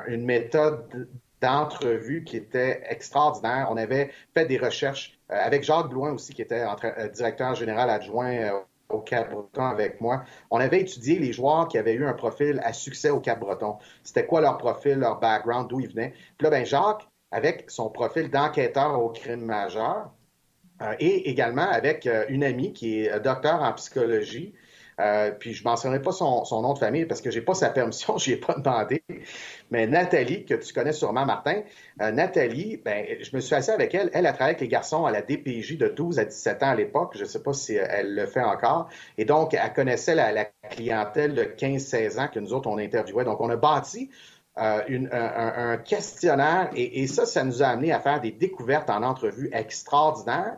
une méthode d'entrevue qui était extraordinaire. On avait fait des recherches euh, avec Jacques Blouin aussi, qui était euh, directeur général adjoint euh, au Cap-Breton avec moi. On avait étudié les joueurs qui avaient eu un profil à succès au Cap-Breton. C'était quoi leur profil, leur background, d'où ils venaient. Puis là, ben Jacques, avec son profil d'enquêteur au crime majeur, et également avec une amie qui est docteur en psychologie, euh, puis je ne mentionnerai pas son, nom de famille parce que je n'ai pas sa permission, je ai pas demandé. Mais Nathalie, que tu connais sûrement, Martin, euh, Nathalie, ben, je me suis assis avec elle. Elle a travaillé avec les garçons à la DPJ de 12 à 17 ans à l'époque. Je ne sais pas si elle le fait encore. Et donc, elle connaissait la, clientèle de 15-16 ans que nous autres, on interviewait. Donc, on a bâti euh, un, questionnaire et, et, ça, ça nous a amené à faire des découvertes en entrevue extraordinaires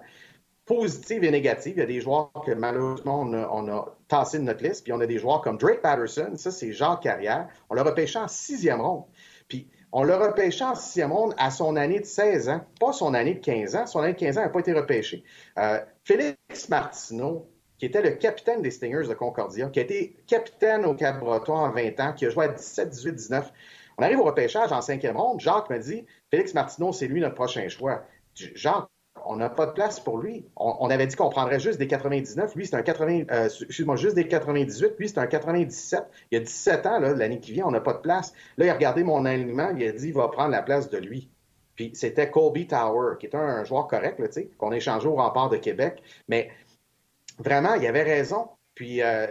positives et négatives. Il y a des joueurs que malheureusement on a, tassé de notre liste, puis on a des joueurs comme Drake Patterson, ça c'est Jacques Carrière. On l'a repêché en sixième ronde. Puis on l'a repêché en sixième ronde à son année de 16 ans, pas son année de 15 ans. Son année de 15 ans n'a pas été repêché. Euh, Félix Martineau, qui était le capitaine des Stingers de Concordia, qui a été capitaine au Cap-Breton en 20 ans, qui a joué à 17, 18, 19. On arrive au repêchage en cinquième ronde. Jacques me dit Félix Martineau, c'est lui notre prochain choix. Jacques, on n'a pas de place pour lui. On, avait dit qu'on prendrait juste des 99. Lui, c'est un 80, euh, excuse-moi, juste des 98. Lui, c'est un 97. Il y a 17 ans, l'année qui vient, on n'a pas de place. Là, il a regardé mon alignement, il a dit, il va prendre la place de lui. Puis c'était Colby Tower, qui était un joueur correct, qu'on a échangé au rempart de Québec. Mais vraiment, il avait raison. Puis euh,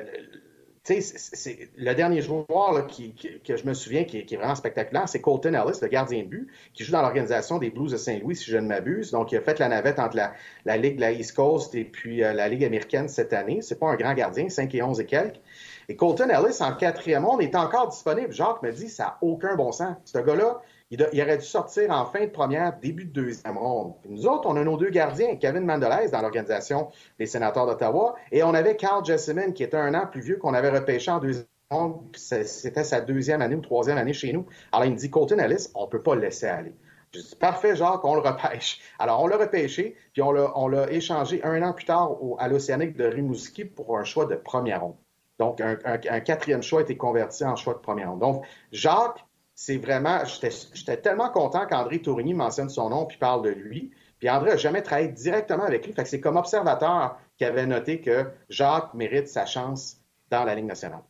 c'est le dernier joueur que je me souviens qui, est vraiment spectaculaire, c'est Colton Ellis, le gardien de but, qui joue dans l'organisation des Blues de Saint-Louis, si je ne m'abuse. Donc, il a fait la navette entre la, Ligue de la East Coast et puis euh, la Ligue américaine cette année. C'est pas un grand gardien, 5 et 11 et quelques. Et Colton Ellis, en quatrième monde, est encore disponible. Jacques me dit, ça n'a aucun bon sens. Ce gars-là, il, aurait dû sortir en fin de première, début de deuxième ronde. nous autres, on a nos deux gardiens, Kevin Mandelaise dans l'organisation des sénateurs d'Ottawa, et on avait Carl Jessamine, qui était un an plus vieux qu'on avait repêché en deuxième ronde. C'était sa deuxième année ou troisième année chez nous. Alors, il me dit, Colton Ellis, on ne peut pas le laisser aller. Je dis, parfait, Jacques, on le repêche. Alors, on l'a repêché, puis on l'a échangé un an plus tard à l'Océanique de Rimouski pour un choix de première ronde. Donc, un, un, quatrième choix a été converti en choix de première ronde. Donc, Jacques, c'est vraiment, j'étais tellement content qu'André Tourigny mentionne son nom puis parle de lui. Puis André n'a jamais travaillé directement avec lui. Fait que c'est comme observateur qu'il avait noté que Jacques mérite sa chance dans la Ligue nationale.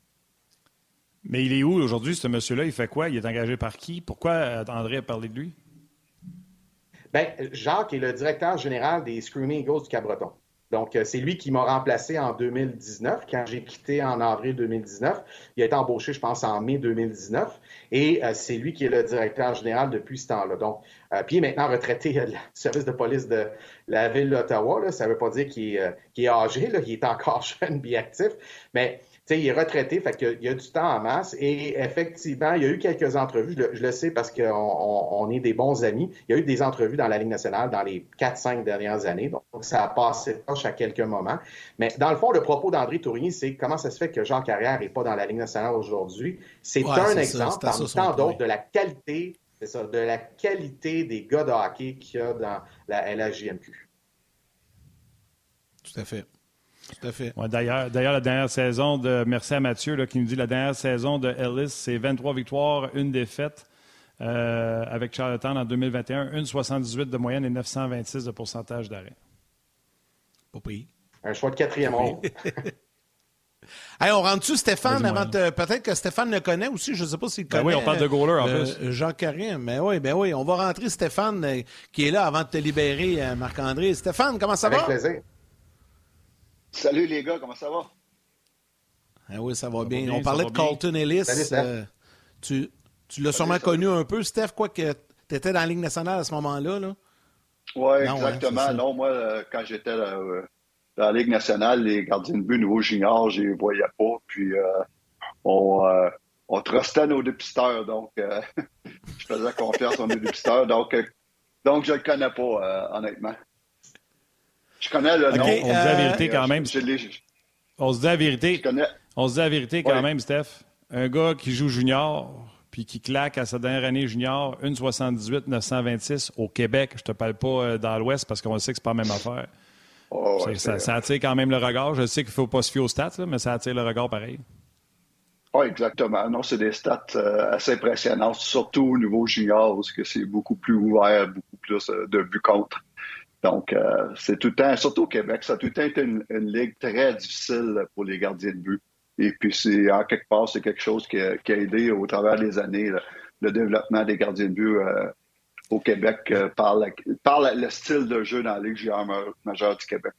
Mais il est où aujourd'hui, ce monsieur-là? Il fait quoi? Il est engagé par qui? Pourquoi euh, André a parlé de lui? Ben, Jacques est le directeur général des Screaming Eagles du Cabreton. Donc, euh, c'est lui qui m'a remplacé en 2019, quand j'ai quitté en avril 2019. Il a été embauché, je pense, en mai 2019. Et euh, c'est lui qui est le directeur général depuis ce temps-là. Donc, euh, puis il est maintenant retraité du service de police de la ville d'Ottawa. Ça ne veut pas dire qu'il est, âgé, là. il est encore jeune, bien actif. Mais sais, il est retraité, fait qu'il y a du temps en masse. Et effectivement, il y a eu quelques entrevues. Je le, sais parce qu'on on, est des bons amis. Il y a eu des entrevues dans la Ligue nationale dans les 4-5 dernières années. Donc, ça a passé proche à quelques moments. Mais dans le fond, le propos d'André Tourigny, c'est comment ça se fait que Jean Carrière n'est pas dans la Ligue nationale aujourd'hui? C'est un exemple parmi tant d'autres de la qualité, c'est ça, de la qualité des gars de hockey qu'il y a dans la LHJMQ. Tout à fait. Tout à fait. d'ailleurs, d'ailleurs, la dernière saison de. Merci à Mathieu là, qui nous dit la dernière saison de Ellis, c'est 23 victoires, une défaite euh, avec Charlottetown en 2021, une 78 de moyenne et 926 de pourcentage d'arrêt. Pas payé. Un choix de quatrième rond. Hey, on rentre-tu Stéphane avant Peut-être que Stéphane le connaît aussi, je ne sais pas s'il connaît. Ben oui, on parle de goaler en euh, plus. Jean Karim, mais oui, ben oui, on va rentrer Stéphane euh, qui est là avant de te libérer, Marc-André. Stéphane, comment ça va? Avec plaisir. Salut les gars, comment ça va? Ah oui, ça va bien. On parlait de Colton Ellis. Euh, tu tu l'as sûrement connu un peu, Steph, quoi que tu étais dans la Ligue nationale à ce moment-là. Là. Oui, exactement. non, moi, euh, quand j'étais euh, dans la Ligue nationale, les gardiens de but nouveau juniors, je les voyais pas. Puis on, on trustait nos dépisteurs. Donc, je faisais confiance à nos dépisteurs. Donc, donc je ne le connais pas, honnêtement. Je connais le nom. On se dit la vérité quand même. on se dit la vérité. On se dit la vérité quand même, Steph. Un gars qui joue junior, puis qui claque à sa dernière année junior, 1,78, 926 au Québec. Je te parle pas euh, dans l'Ouest parce qu'on sait que c'est pas la même affaire. Oh, ça, attire quand même le regard. Je sais qu'il ne faut pas se fier aux stats, mais ça attire le regard pareil. Oui, exactement. Non, c'est des stats euh, assez impressionnantes, surtout au niveau junior, parce que c'est beaucoup plus ouvert, beaucoup plus euh, de buts contre. Donc, euh, c'est tout le temps, surtout au Québec, ça a tout le temps été une, ligue très difficile pour les gardiens de but. Et puis, c'est en quelque part, c'est quelque chose qui a, aidé au travers des années le, développement des gardiens de but euh, au Québec euh, par, le style de jeu dans la Ligue majeure du Québec.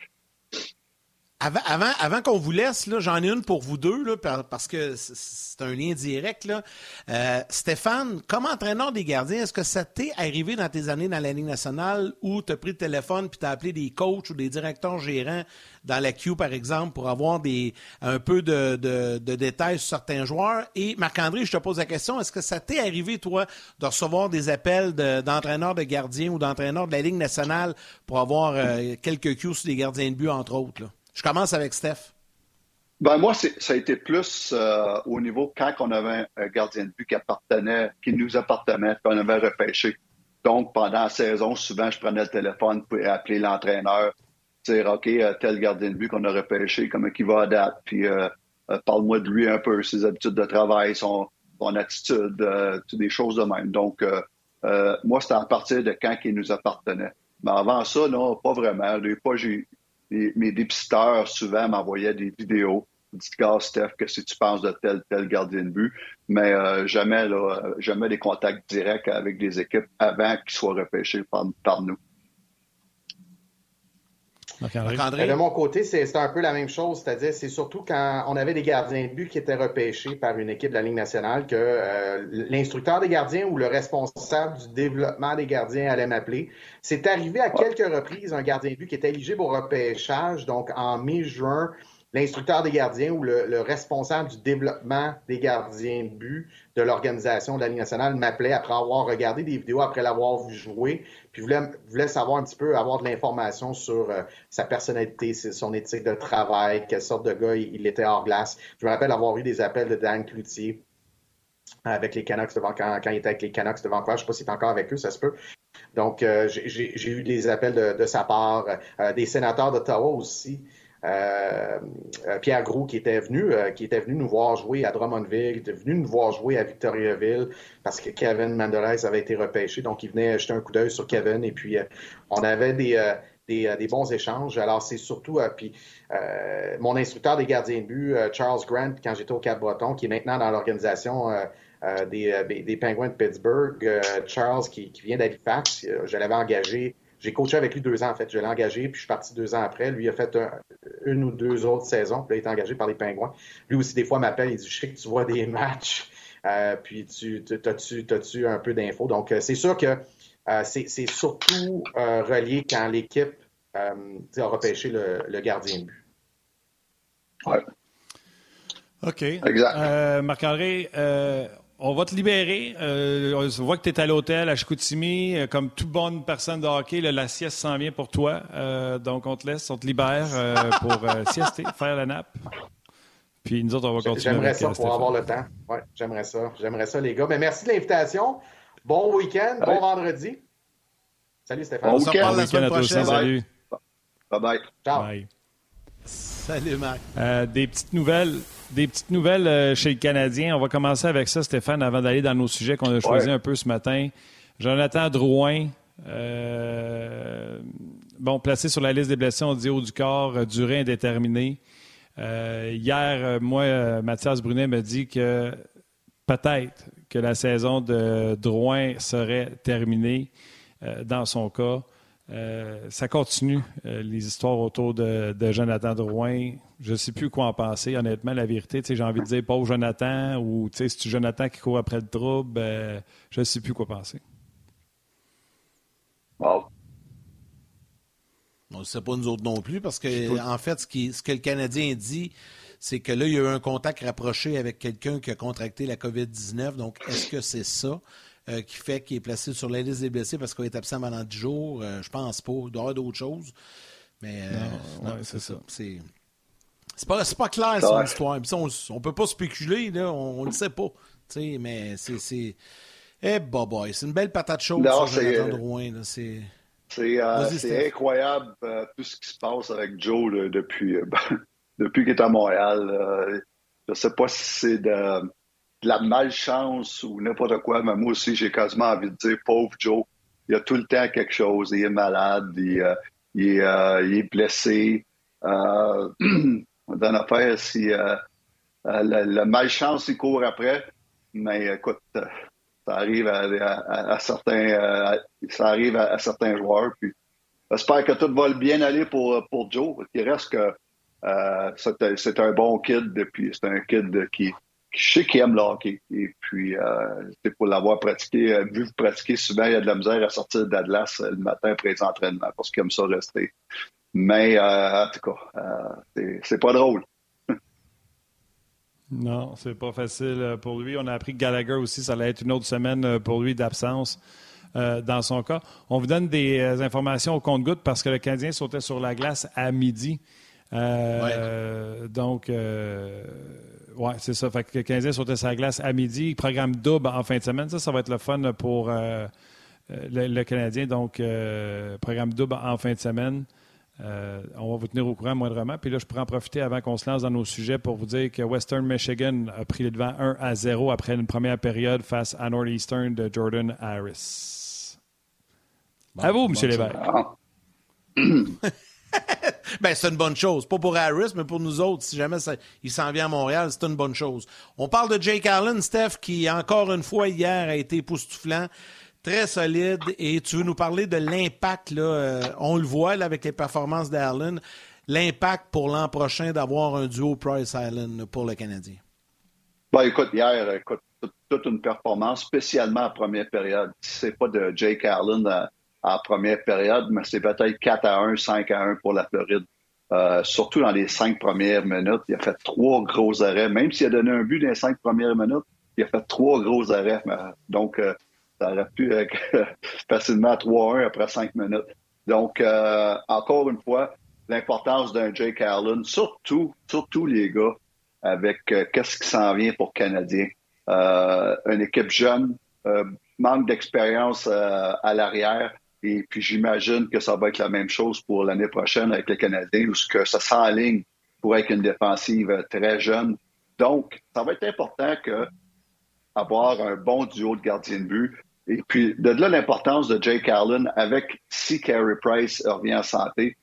Avant, avant, qu'on vous laisse, j'en ai une pour vous deux, là, parce que c'est un lien direct. Là. Euh, Stéphane, comme entraîneur des gardiens, est-ce que ça t'est arrivé dans tes années dans la Ligue nationale où tu as pris le téléphone puis tu as appelé des coachs ou des directeurs gérants dans la Q, par exemple, pour avoir des un peu de, de, détails sur certains joueurs? Et Marc-André, je te pose la question, est-ce que ça t'est arrivé, toi, de recevoir des appels d'entraîneurs de, gardiens ou d'entraîneurs de la Ligue nationale pour avoir euh, quelques Q sur les gardiens de but, entre autres? Là? Je commence avec Steph. Ben moi, ça a été plus euh, au niveau quand on avait un gardien de but qui appartenait, qui nous appartenait, qu'on avait repêché. Donc, pendant la saison, souvent, je prenais le téléphone pour appeler l'entraîneur, dire OK, euh, tel gardien de but qu'on a repêché, comment il va à date, puis euh, parle-moi de lui un peu, ses habitudes de travail, son, attitude, des choses de même. Donc, moi, c'était à partir de quand il nous appartenait. Mais avant ça, non, pas vraiment. Mes dépisteurs souvent m'envoyaient des vidéos. Dites, gars, Steph, que si tu penses de tel, tel gardien de but, mais euh, jamais, là, jamais des contacts directs avec des équipes avant qu'ils soient repêchés par nous. De mon côté, c'est un peu la même chose, c'est-à-dire c'est surtout quand on avait des gardiens de but qui étaient repêchés par une équipe de la Ligue nationale que euh, l'instructeur des gardiens ou le responsable du développement des gardiens allait m'appeler. C'est arrivé à quelques reprises un gardien de but qui était éligible au repêchage, donc en mai-juin l'instructeur des gardiens ou le, responsable du développement des gardiens de but de l'organisation de la Ligue nationale m'appelait après avoir regardé des vidéos, après l'avoir vu jouer, puis voulait, voulait savoir un petit peu, avoir de l'information sur euh, sa personnalité, son éthique de travail, quelle sorte de gars il, était hors glace. Je me rappelle avoir eu des appels de Dan Cloutier avec les Canucks devant quand, il était avec les Canucks de Vancouver. Je sais pas s'il est encore avec eux, ça se peut. Donc, euh, j'ai eu des appels de, sa part, euh, des sénateurs d'Ottawa aussi. Euh, euh, Pierre Gros qui était venu, euh, qui était venu nous voir jouer à Drummondville, qui était venu nous voir jouer à Victoriaville parce que Kevin Mandelez avait été repêché, donc il venait jeter un coup d'œil sur Kevin et puis on avait des, bons échanges. Alors c'est surtout puis mon instructeur des gardiens de but, Charles Grant, quand j'étais au Cap-Breton, qui est maintenant dans l'organisation des, des, Penguins de Pittsburgh, Charles, qui, qui vient d'Halifax. je l'avais engagé. J'ai coaché avec lui deux ans, en fait. Je l'ai engagé, puis je suis parti deux ans après. Lui a fait une ou deux autres saisons, puis il a été engagé par les Pingouins. Lui aussi, des fois, m'appelle, il dit Je sais que tu vois des matchs, puis tu as-tu un peu d'infos. Donc, c'est sûr que c'est surtout relié quand l'équipe a repêché le, le gardien de but. Ouais. OK. Exact. Euh, Marc-André, euh, on va te libérer. Euh, on voit que tu es à l'hôtel à Chicoutimi. Euh, comme toute bonne personne de hockey, la sieste s'en vient pour toi. Euh, donc, on te laisse, on te libère pour siester, faire la nappe. Puis nous autres, on va continuer. J'aimerais ça pour avoir le temps. Ouais, j'aimerais ça. J'aimerais ça, les gars. Mais merci de l'invitation. Bon week-end. Bon vendredi. Salut, Stéphane. Bon week-end. la semaine prochaine. Salut. Bye-bye. Ciao. Bye. Salut, Marc. Euh, des petites nouvelles. Des petites nouvelles euh, chez le Canadien. On va commencer avec ça, Stéphane, avant d'aller dans nos sujets qu'on a choisis un peu ce matin. Jonathan Drouin, euh, bon, placé sur la liste des blessés, on dit haut du corps, durée indéterminée. hier, moi, Mathias Brunet me dit que peut-être que la saison de Drouin serait terminée dans son cas. Euh, ça continue, euh, les histoires autour de, Jonathan Drouin. Je ne sais plus quoi en penser, honnêtement, la vérité. J'ai envie de dire pauvre Jonathan ou c'est Jonathan qui court après le trouble? Euh, je ne sais plus quoi penser. Wow. On ne sait pas nous autres non plus parce que, en fait, ce, qui, ce que le Canadien dit, c'est que là, il y a eu un contact rapproché avec quelqu'un qui a contracté la COVID-19. Donc, est-ce que c'est ça? Euh, qui fait qu'il est placé sur la liste des blessés parce qu'il est absent pendant 10 jours. Euh, je pense pas. Il doit y avoir d'autres choses. Mais euh, c'est ça. C'est. pas, pas clair, son histoire. on, ne peut pas spéculer, là, on, ne le sait pas. mais c'est. Eh, bah, boy, c'est une belle patate chaude non, sur C'est. C'est incroyable tout ce qui se passe avec Joe depuis, depuis qu'il est à Montréal. je ne sais pas si c'est de, de la malchance ou n'importe quoi, mais moi aussi, j'ai quasiment envie de dire, pauvre Joe, il a tout le temps quelque chose, il est malade, il, euh, est, euh, est, blessé. Euh, dans l'affaire, si euh, la, malchance, il court après, mais écoute, ça arrive à, certains, ça arrive à, certains joueurs. Puis, j'espère que tout va bien aller pour, pour Joe. Il reste que c'est un bon kid, depuis c'est un kid qui je sais qu'il aime le hockey. Et puis, euh, pour l'avoir pratiqué, euh, vu pratiquer souvent, il y a de la misère à sortir d'Atlas euh, le matin après les entraînements parce qu'il aime ça rester. Mais, euh, en tout cas, c'est pas drôle. non, c'est pas facile pour lui. On a appris que Gallagher aussi, ça allait être une autre semaine pour lui d'absence. dans son cas. On vous donne des informations au compte-goutte parce que le Canadien sautait sur la glace à midi. Donc, oui, c'est ça. Fait que le Canadien sautait sa glace à midi. Programme double en fin de semaine. Ça, ça va être le fun pour euh, euh, le, Canadien. Donc, euh, programme double en fin de semaine. on va vous tenir au courant moindrement. Puis là, je pourrais en profiter avant qu'on se lance dans nos sujets pour vous dire que Western Michigan a pris le devant 1 à 0 après une première période face à Northeastern de Jordan Harris. à vous, M. Lévesque. ben, c'est une bonne chose. Pas pour Harris, mais pour nous autres. Si jamais il s'en vient à Montréal, c'est une bonne chose. On parle de Jake Allen, Steph, qui, encore une fois, hier, a été époustouflant, très solide. Et tu veux nous parler de l'impact, là, euh, on le voit là, avec les performances d'Allen, l'impact pour l'an prochain d'avoir un duo Price Allen pour le Canadien? Ben, écoute, hier, écoute, toute une performance, spécialement en première période. C'est pas de Jake Allen euh, en première période, mais c'est peut-être 4 à 1, 5 à 1 pour la Floride. Euh, surtout dans les cinq premières minutes. Il a fait trois gros arrêts. Même s'il a donné un but dans les cinq premières minutes, il a fait trois gros arrêts. Donc, euh, ça aurait pu être facilement 3-1 après cinq minutes. Donc, euh, encore une fois, l'importance d'un Jake Allen, surtout, surtout les gars, avec qu'est-ce qui s'en vient pour Canadien. une équipe jeune, manque d'expérience à l'arrière, et puis j'imagine que ça va être la même chose pour l'année prochaine avec les Canadiens, où que ça s'enligne pour être une défensive très jeune. Donc, ça va être important que avoir un bon duo de gardiens de but. Et puis, de là, l'importance de Jake Allen avec si Carey Price revient en santé.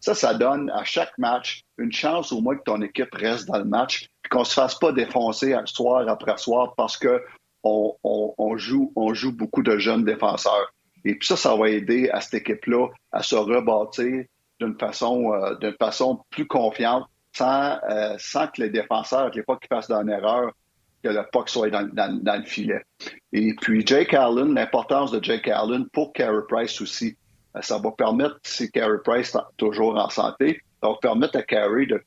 Ça, ça donne à chaque match une chance au moins que ton équipe reste dans le match et qu'on ne se fasse pas défoncer soir après soir parce que on, on joue beaucoup de jeunes défenseurs. Et puis ça, ça va aider à cette équipe-là à se rebâtir d'une façon, euh, façon plus confiante, sans, euh, sans que les défenseurs, les pas qu'ils fassent d'une erreur, que le puck soit dans, dans, le filet. Et puis Jake Allen, l'importance de Jake Allen pour Carey Price aussi. Euh, ça va permettre, si Carey Price est toujours en santé, ça va permettre à Carey de,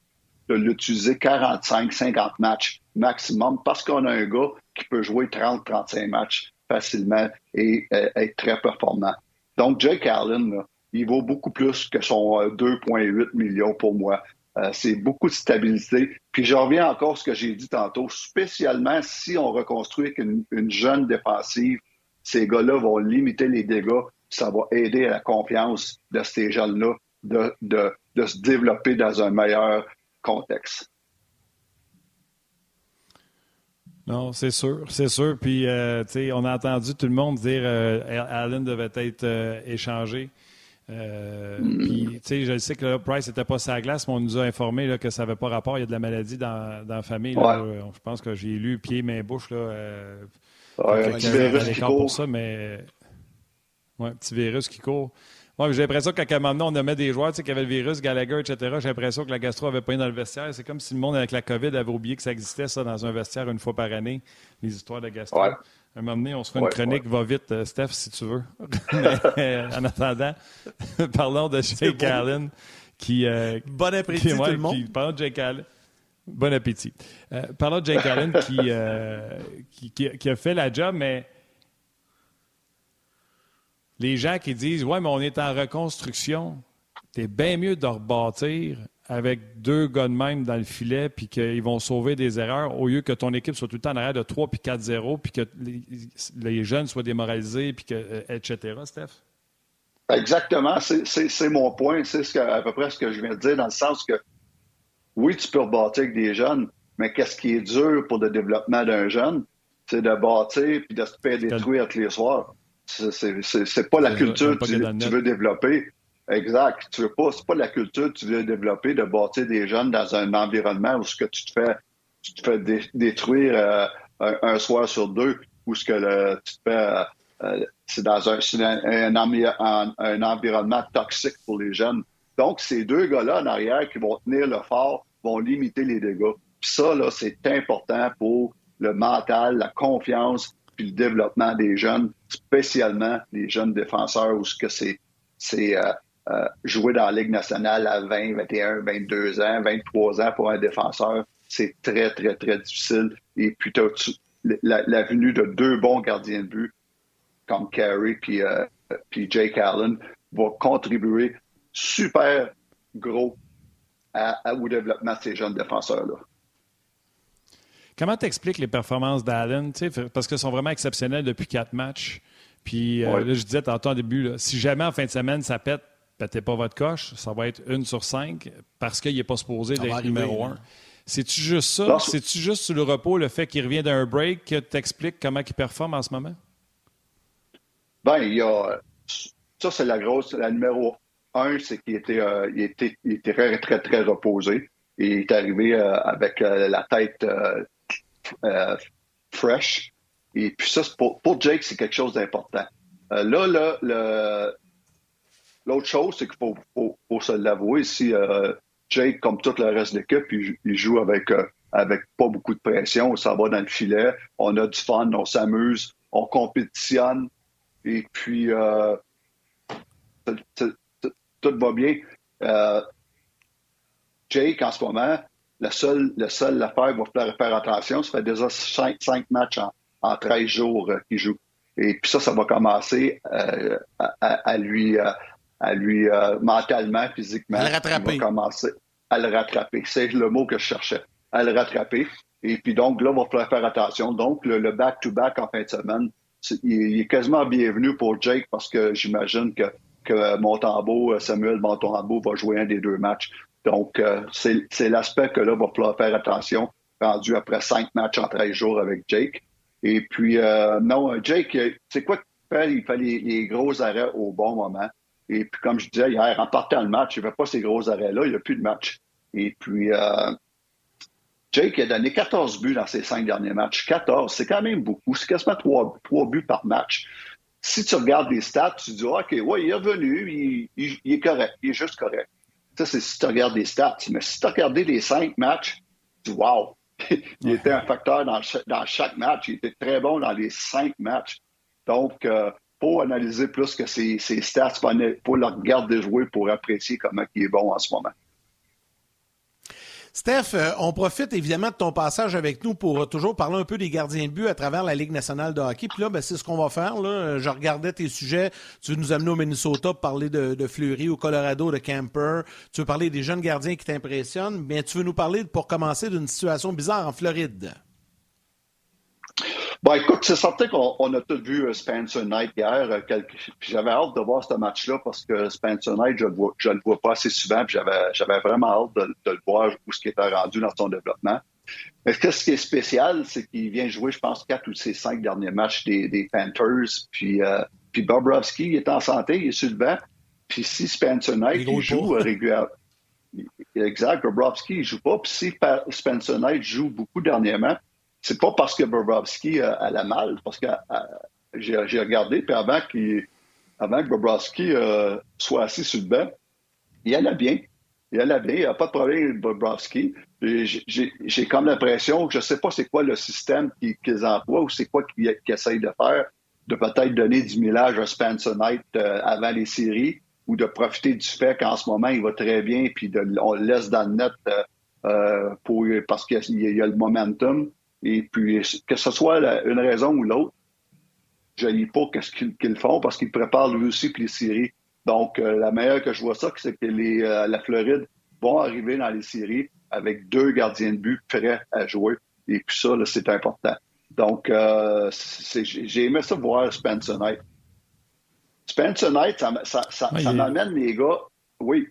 de l'utiliser 45-50 matchs maximum parce qu'on a un gars qui peut jouer 30-35 matchs facilement et euh, être très performant. Donc, Jake Allen, il vaut beaucoup plus que son 2,8 euh, millions pour moi. Euh, c'est beaucoup de stabilité. Puis je reviens encore à ce que j'ai dit tantôt, spécialement si on reconstruit avec une, jeune défensive, ces gars-là vont limiter les dégâts. Ça va aider à la confiance de ces jeunes-là de, de se développer dans un meilleur contexte. Non, c'est sûr, c'est sûr. Puis, euh, tu sais, on a entendu tout le monde dire euh, Allen devait être euh, échangé. Mm. Puis, tu sais, je sais que Price n'était pas sa glace, mais on nous a informé là, que ça n'avait pas rapport. Il y a de la maladie dans, dans la famille. je pense que j'ai lu pied, main, bouche. Là, ouais, un petit virus qui court. pour ça, mais. Ouais, petit virus qui court j'ai l'impression qu'à un moment on nommait des joueurs qui avaient le virus, Gallagher, etc. J'ai l'impression que la gastro avait pas eu dans le vestiaire. C'est comme si le monde avec la COVID avait oublié que ça existait, ça, dans un vestiaire une fois par année, les histoires de gastro. À un moment donné, on se fait une chronique, va vite, euh, Steph, si tu veux. Euh, en attendant, parlons de Jake Allen qui. Euh, bon appétit, tout le monde. parlons de Jake Allen. Bon appétit. parlons de Jake Allen qui, qui, qui, a fait la job, mais les gens qui disent Ouais, mais on est en reconstruction, c'est bien mieux de rebâtir avec deux gars de même dans le filet, puis qu'ils vont sauver des erreurs, au lieu que ton équipe soit tout le temps en arrière de 3 puis 4-0, puis que les, jeunes soient démoralisés, puis que, euh, etc., Steph? Exactement, c'est mon point. C'est à peu près ce que je viens de dire, dans le sens que oui, tu peux rebâtir avec des jeunes, mais qu'est-ce qui est dur pour le développement d'un jeune? C'est de bâtir puis de se faire détruire tous les soirs. C'est pas la culture que tu, veux développer. Exact. Tu veux pas, c'est pas la culture que tu veux développer de bâtir des jeunes dans un environnement où ce que tu te fais, tu te fais détruire euh, un, soir sur deux, où ce que le, tu te fais, euh, euh, c'est dans un, un, un, environnement toxique pour les jeunes. Donc, ces deux gars-là en arrière qui vont tenir le fort vont limiter les dégâts. Puis ça, là, c'est important pour le mental, la confiance, puis le développement des jeunes, spécialement les jeunes défenseurs, où ce que c'est, c'est euh, euh, jouer dans la Ligue nationale à 20, 21, 22 ans, 23 ans pour un défenseur, c'est très, très, très difficile. Et puis, la, la, venue de deux bons gardiens de but, comme Carey puis, euh, puis Jake Allen, va contribuer super gros au développement de ces jeunes défenseurs-là. Comment t'expliques les performances d'Allen? Parce qu'elles sont vraiment exceptionnelles depuis quatre matchs. Puis euh, là, je disais tantôt en début, si jamais en fin de semaine ça pète, pétez pas votre coche, ça va être une sur cinq parce qu'il n'est pas supposé d'être numéro un. C'est-tu juste ça? C'est-tu juste sur le repos, le fait qu'il revient d'un break, que t'expliques comment il performe en ce moment? Ben, il y a. Ça, c'est la grosse. La numéro un, c'est qu'il était, euh, il était, il était très, très, très reposé. Et il est arrivé euh, avec la tête euh, fresh. Et puis ça, pour, Jake, c'est quelque chose d'important. Euh, là, là, l'autre chose, c'est qu'il faut, faut, se l'avouer, si euh, Jake, comme tout le reste de l'équipe, il, joue avec, avec pas beaucoup de pression, ça va dans le filet, on a du fun, on s'amuse, on compétitionne, et puis tout va bien. Jake, en ce moment, la seule, la seule affaire qu'il va faire attention, ça fait déjà cinq, matchs en, en 13 jours euh, qu'il joue. Et puis ça, ça va commencer euh, à, lui, euh, à lui mentalement, physiquement. À le rattraper. Il va commencer à le rattraper. C'est le mot que je cherchais. À le rattraper. Et puis donc, là, il va falloir faire attention. Donc, le back-to-back en fin de semaine, il, est quasiment bienvenu pour Jake parce que j'imagine que, que Montembeau, Samuel Montembeau va jouer un des deux matchs. Donc, euh, c'est l'aspect que là, va falloir faire attention, rendu après cinq matchs en 13 jours avec Jake. Et puis, euh, non, Jake, c'est quoi qu'il fait? Il fait les, gros arrêts au bon moment? Et puis, comme je disais hier, en partant le match, il ne fait pas ces gros arrêts-là, il n'y a plus de match. Et puis, euh, Jake a donné 14 buts dans ses cinq derniers matchs. 14, c'est quand même beaucoup. C'est quasiment trois, trois buts par match. Si tu regardes les stats, tu dis, OK, ouais, il est revenu, il, est correct, il est juste correct. Ça, c'est si tu regardes les stats. Mais si tu as regardé les cinq matchs, tu wow, il était un facteur dans, chaque match. Il était très bon dans les cinq matchs. Donc, euh, pour analyser plus que ses, stats, pour, pour le regarder jouer, pour apprécier comment il est bon en ce moment. Steph, euh, on profite évidemment de ton passage avec nous pour toujours parler un peu des gardiens de but à travers la Ligue nationale de hockey. Puis là, ben, c'est ce qu'on va faire. Là. Je regardais tes sujets. Tu veux nous amener au Minnesota pour parler de, de Fleury, au Colorado, de Camper. Tu veux parler des jeunes gardiens qui t'impressionnent. Mais tu veux nous parler, pour commencer, d'une situation bizarre en Floride. Bon, écoute, c'est certain qu'on a tous vu euh, Spencer Knight hier. Euh, j'avais hâte de voir ce match-là parce que Spencer Knight, je ne le vois pas assez souvent. j'avais vraiment hâte de, le voir où ce qui était rendu dans son développement. Mais ce qui est spécial, c'est qu'il vient jouer, je pense, quatre ou ses cinq derniers matchs des, Panthers. Puis, euh, puis Bobrovski, est en santé, il est sur le banc. Puis si Spencer Knight il joue régulièrement. Exact, Bobrovski, il joue pas. Puis si Spencer Knight joue beaucoup dernièrement, c'est pas parce que Bobrovski a, la mal, parce que euh, j'ai regardé, puis avant, avant que Bobrovski euh, soit assis sur le banc, il allait bien. Il allait bien, il n'y a pas de problème avec Bobrovski. J'ai comme l'impression que je ne sais pas c'est quoi le système qu'ils emploient ou c'est quoi qu'ils essayent de faire, de peut-être donner du millage à Spencer Knight euh, avant les séries ou de profiter du fait qu'en ce moment, il va très bien, puis on le laisse dans le net pour, parce qu'il y, a le momentum. Et puis, que ce soit une raison ou l'autre, je ne lis pas ce qu'ils font parce qu'ils préparent lui aussi pour les séries. Donc, euh, la meilleure que je vois ça, c'est que les, euh, la Floride vont arriver dans les séries avec deux gardiens de but prêts à jouer. Et puis ça, c'est important. Donc, euh, j'ai aimé ça voir Spencer Knight. Spencer Knight, ça, ça, m'amène, les gars. Oui.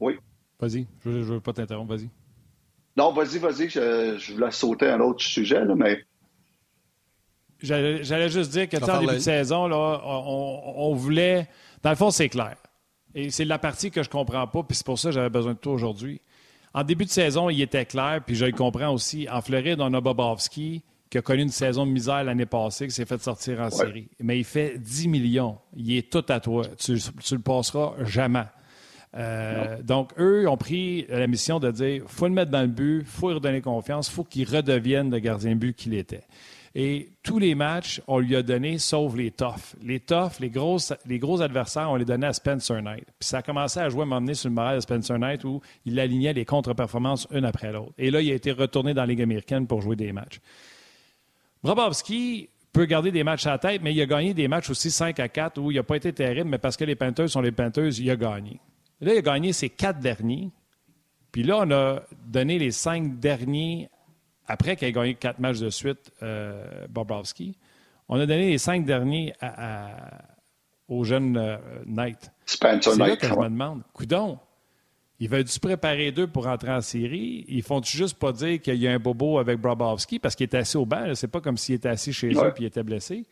Oui. Vas-y, je ne veux pas t'interrompre, vas-y. Non, vas-y, vas-y, je, je voulais sauter un autre sujet, là, mais. J'allais juste dire que en début de saison, là, on, voulait. Dans le fond, c'est clair. Et c'est la partie que je comprends pas, puis c'est pour ça que j'avais besoin de toi aujourd'hui. En début de saison, il était clair, puis je le comprends aussi. En Floride, on a Bobovski qui a connu une saison de misère l'année passée, qui s'est fait sortir en série. Mais il fait 10 millions. Il est tout à toi. Tu, tu le passeras jamais. Euh, donc, eux ont pris la mission de dire faut le mettre dans le but, faut lui redonner confiance, faut qu'il redevienne le gardien but qu'il était. Et tous les matchs, on lui a donné, sauf les toughs. Les toughs, les, gros adversaires, on les donnait à Spencer Knight. Puis ça a commencé à jouer à m'emmener sur le moral de Spencer Knight où il alignait les contre-performances une après l'autre. Et là, il a été retourné dans la Ligue américaine pour jouer des matchs. Brabowski peut garder des matchs à la tête, mais il a gagné des matchs aussi 5 à 4 où il n'a pas été terrible, mais parce que les Panthers sont les Panthers, il a gagné. Là, il a gagné ses quatre derniers. Puis là, on a donné les cinq derniers après qu'il ait gagné quatre matchs de suite, euh, Bobrovski. On a donné les cinq derniers à, au jeune euh, Knight. Spencer C'est là que je me demande, coudon, ils veulent-tu préparer deux pour rentrer en série? Ils font-tu juste pas dire qu'il y a un bobo avec Bobrovski parce qu'il était assis au banc? C'est pas comme s'il était assis chez eux et il était blessé.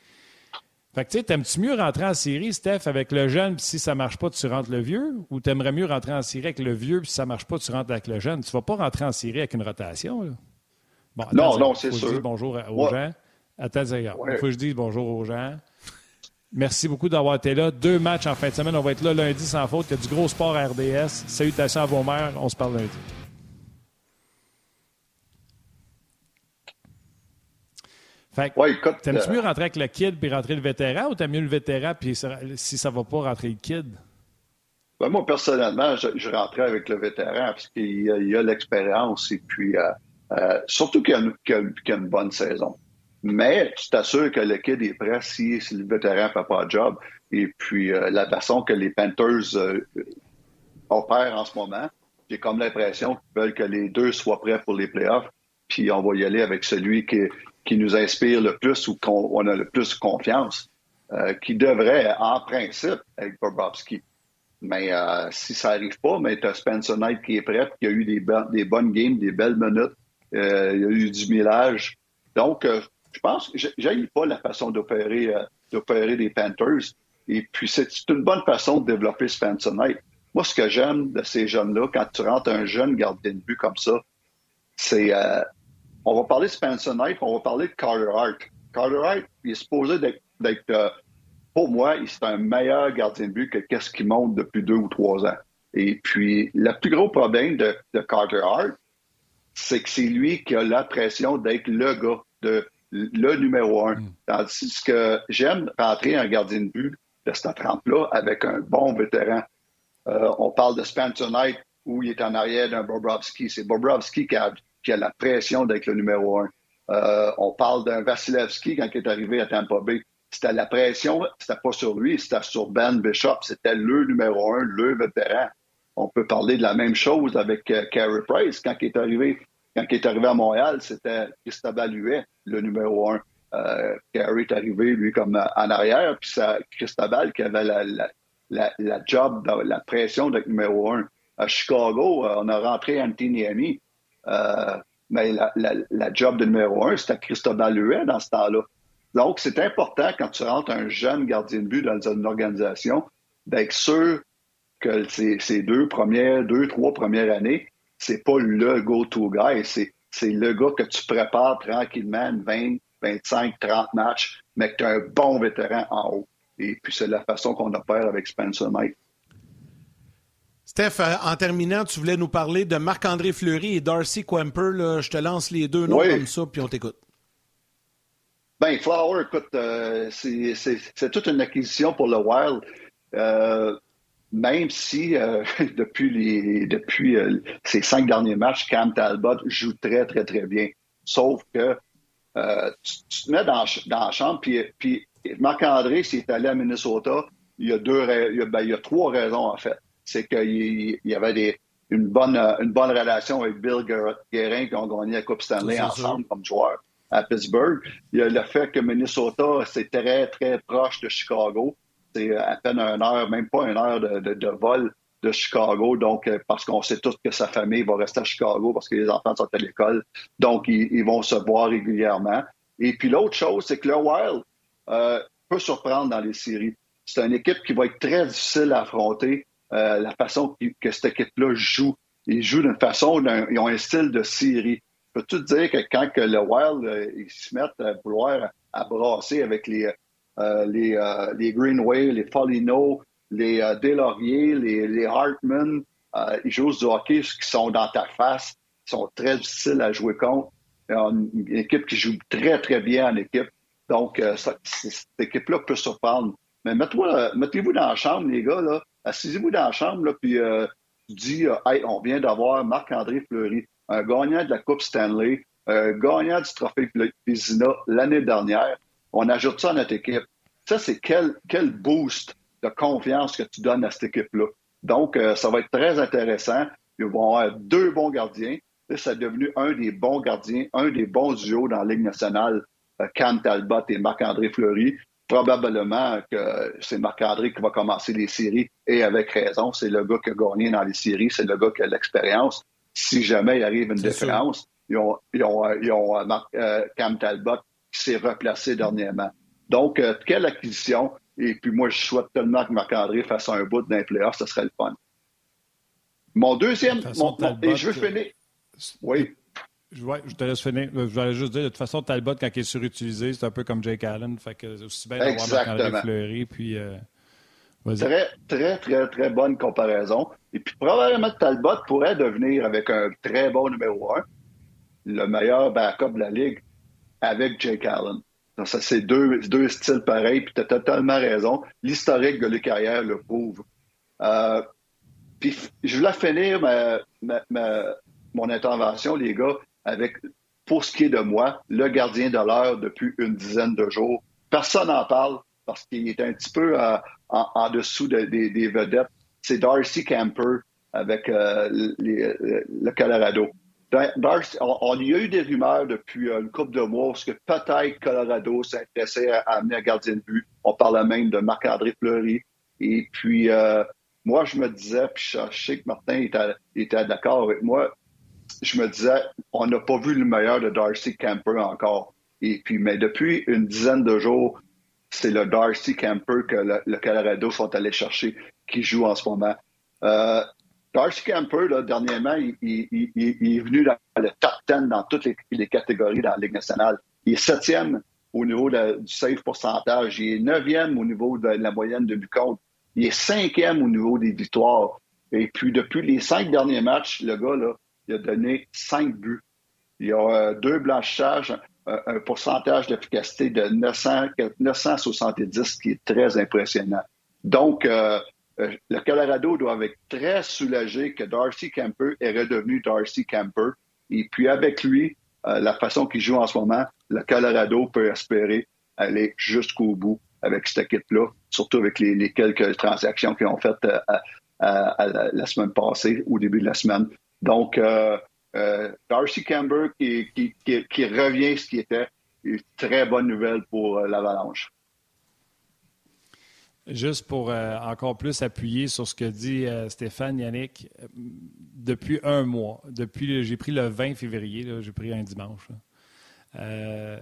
Fait que tu sais, t'aimes-tu mieux rentrer en série, Steph, avec le jeune, puis si ça marche pas, tu rentres le vieux? Ou t'aimerais mieux rentrer en série avec le vieux, puis si ça marche pas, tu rentres avec le jeune? Tu vas pas rentrer en série avec une rotation, là. Bon, non, non, c'est sûr. Que je bonjour aux gens. Attends, regarde. Il faut que je dise bonjour aux gens. Merci beaucoup d'avoir été là. Deux matchs en fin de semaine. On va être là lundi sans faute. Il y a du gros sport à RDS. Salutations à vos mères. On se parle lundi. Fait que, t'aimes-tu mieux euh, rentrer avec le kid puis rentrer le vétéran ou t'aimes mieux le vétéran puis si ça va pas rentrer le kid? Ben moi, personnellement, je, rentrais avec le vétéran parce qu'il y a l'expérience et puis euh, euh, surtout qu'il y, a une bonne saison. Mais tu t'assures que le kid est prêt si, le vétéran ne fait pas le job. Et puis la façon que les Panthers opèrent en ce moment, j'ai comme l'impression qu'ils veulent que les deux soient prêts pour les playoffs. Puis on va y aller avec celui qui, qui nous inspire le plus ou qu'on a le plus confiance, euh, qui devrait, en principe, être Bobrovski. Mais euh, si ça n'arrive pas, mais tu Spencer Knight qui est prêt, qui a eu des, des bonnes games, des belles minutes, euh, il y a eu du millage. Donc, je pense que j'aille pas la façon d'opérer d'opérer des Panthers. Et puis, c'est une bonne façon de développer Spencer Knight. Moi, ce que j'aime de ces jeunes-là, quand tu rentres un jeune gardien de but comme ça, c'est. On va parler de Spencer Knight, on va parler de Carter Hart. Carter Hart, il est supposé d'être. Euh, pour moi, c'est un meilleur gardien de but que qu'est-ce qui monte depuis deux ou trois ans. Et puis, le plus gros problème de, Carter Hart, c'est que c'est lui qui a la pression d'être le gars, de, le numéro un. Mm. Tandis que j'aime rentrer un gardien de but de cette trempe-là avec un bon vétéran. Euh, on parle de Spencer Knight où il est en arrière d'un Bobrovski. C'est Bobrovski qui a, qui a, la pression d'être le numéro un. Euh, on parle d'un Vasilevski quand il est arrivé à Tampa Bay. C'était la pression, c'était pas sur lui, c'était sur Ben Bishop. C'était le numéro un, le vétéran. On peut parler de la même chose avec euh, Price. Quand il est arrivé, quand il est arrivé à Montréal, c'était Cristobal Huet, le numéro un. Euh, est arrivé, lui, comme euh, en arrière, puis c'est Cristobal qui avait la, job, la pression d'être numéro un. À Chicago, on a rentré Anthony Amy, mais la, job de numéro un, c'était Cristobal Huet dans ce temps-là. Donc, c'est important quand tu rentres un jeune gardien de but dans une organisation d'être sûr que ces, deux premières, deux, trois premières années, c'est pas le go-to guy, c'est, le gars que tu prépares tranquillement 20, 25, 30 matchs, mais que tu as un bon vétéran en haut. Et puis c'est la façon qu'on opère avec Spencer Knight. Steph, euh, en terminant, tu voulais nous parler de Marc-André Fleury et Darcy Quemper. Je te lance les deux noms comme ça, puis on t'écoute. Ben, Flower, écoute, euh, c'est toute une acquisition pour le Wild. Euh, même si euh, depuis, les, depuis ces cinq derniers matchs, Cam Talbot joue très, très, très bien. Sauf que tu, te mets dans, dans la chambre, puis, puis Marc-André, s'il est allé à Minnesota, il y a, deux, il y a, ben, il y a trois raisons, en fait. C'est qu'il y avait des, une, bonne, une bonne relation avec Bill Guérin qui ont gagné la Coupe Stanley ensemble comme joueur à Pittsburgh. Il y a le fait que Minnesota, c'est très, très proche de Chicago. C'est à peine une heure, même pas une heure de, vol de Chicago. Donc, euh, parce qu'on sait tous que sa famille va rester à Chicago parce que les enfants sont à l'école. Donc, ils, vont se voir régulièrement. Et puis, l'autre chose, c'est que le Wild euh, peut surprendre dans les séries. C'est une équipe qui va être très difficile à affronter. Euh, la façon que cette équipe-là joue. Ils jouent d'une façon, ils ont un style de série. Je peux tout dire que quand que le Wild, ils se mettent à vouloir à brasser avec les, euh, les, euh, les, Greenway, les Foligno, les euh, les, les Hartman, ils jouent du hockey qui sont dans ta face, ils sont très difficiles à jouer contre. Une, une équipe qui joue très, très bien en équipe. Donc, cette équipe-là peut surprendre. Mais mettez-vous dans la chambre, les gars, là. Assisez-vous dans la chambre, là, puis euh, dis, hey, on vient d'avoir Marc-André Fleury, un gagnant de la Coupe Stanley, un gagnant du Trophée Vézina l'année dernière on ajoute ça à notre équipe. Ça, c'est quel, quel boost de confiance que tu donnes à cette équipe-là. Donc, euh, ça va être très intéressant. Ils vont avoir deux bons gardiens. Ça est devenu un des bons gardiens, un des bons duos dans la Ligue nationale, euh, Cam Talbot et Marc-André Fleury. Probablement que c'est Marc-André qui va commencer les séries et avec raison. C'est le gars qui a gagné dans les séries, c'est le gars qui a l'expérience. Si jamais il arrive une différence, ils ont, ils ont, ils ont euh, Cam Talbot qui s'est replacé dernièrement. Donc, euh, quelle acquisition. Et puis moi, je souhaite tellement que Marc-André fasse un bout d'un playoff, ça serait le fun. Mon deuxième, et je veux finir. Oui. Je, je te laisse finir. Je voulais juste dire, de toute façon, Talbot, quand il est surutilisé, c'est un peu comme Jake Allen. Fait que aussi bien d'avoir Marc-André Fleury. Puis, euh, très, très, très, très bonne comparaison. Et puis, probablement, Talbot pourrait devenir, avec un très bon numéro un, le meilleur backup de la Ligue avec Jake Allen. Donc, ça, c'est deux, deux styles pareils, puis tu as totalement raison. L'historique de les carrières le prouve. Euh, puis je voulais finir mon intervention, les gars, avec, pour ce qui est de moi, le gardien de l'heure depuis une dizaine de jours. Personne n'en parle parce qu'il est un petit peu euh, en, dessous des vedettes. C'est Darcy Camper avec euh, le Colorado. On, y a eu des rumeurs depuis euh, une couple de mois parce que peut-être Colorado s'intéressait à, amener un gardien de but. On parlait même de Marc-André Fleury. Et puis, euh, moi, je me disais, puis je, sais que Martin était, d'accord avec moi, je me disais, on n'a pas vu le meilleur de Darcy Camper encore. Et puis, mais depuis une dizaine de jours, c'est le Darcy Camper que le, Colorado sont allés chercher qui joue en ce moment. Euh, Darcy Camper, là, dernièrement, il, est venu dans le top 10 dans toutes les, catégories dans la Ligue nationale. Il est septième au niveau du save pourcentage. Il est neuvième au niveau de la moyenne de but Il est cinquième au niveau des victoires. Et puis, depuis les cinq derniers matchs, le gars, là, il a donné cinq buts. Il a euh, deux blanchissages, un, pourcentage d'efficacité de 900, 970, qui est très impressionnant. Donc, euh, euh, le Colorado doit être très soulagé que Darcy Camper est redevenu Darcy Camper. Et puis avec lui, la façon qu'il joue en ce moment, le Colorado peut espérer aller jusqu'au bout avec cette équipe-là, surtout avec les, quelques transactions qu'ils ont faites euh, la, semaine passée, au début de la semaine. Donc, Darcy Camper qui, revient ce qui était une très bonne nouvelle pour l'Avalanche. Juste pour euh, encore plus appuyer sur ce que dit euh, Stéphane Yannick, euh, depuis un mois, depuis j'ai pris le 20 février, j'ai pris un dimanche.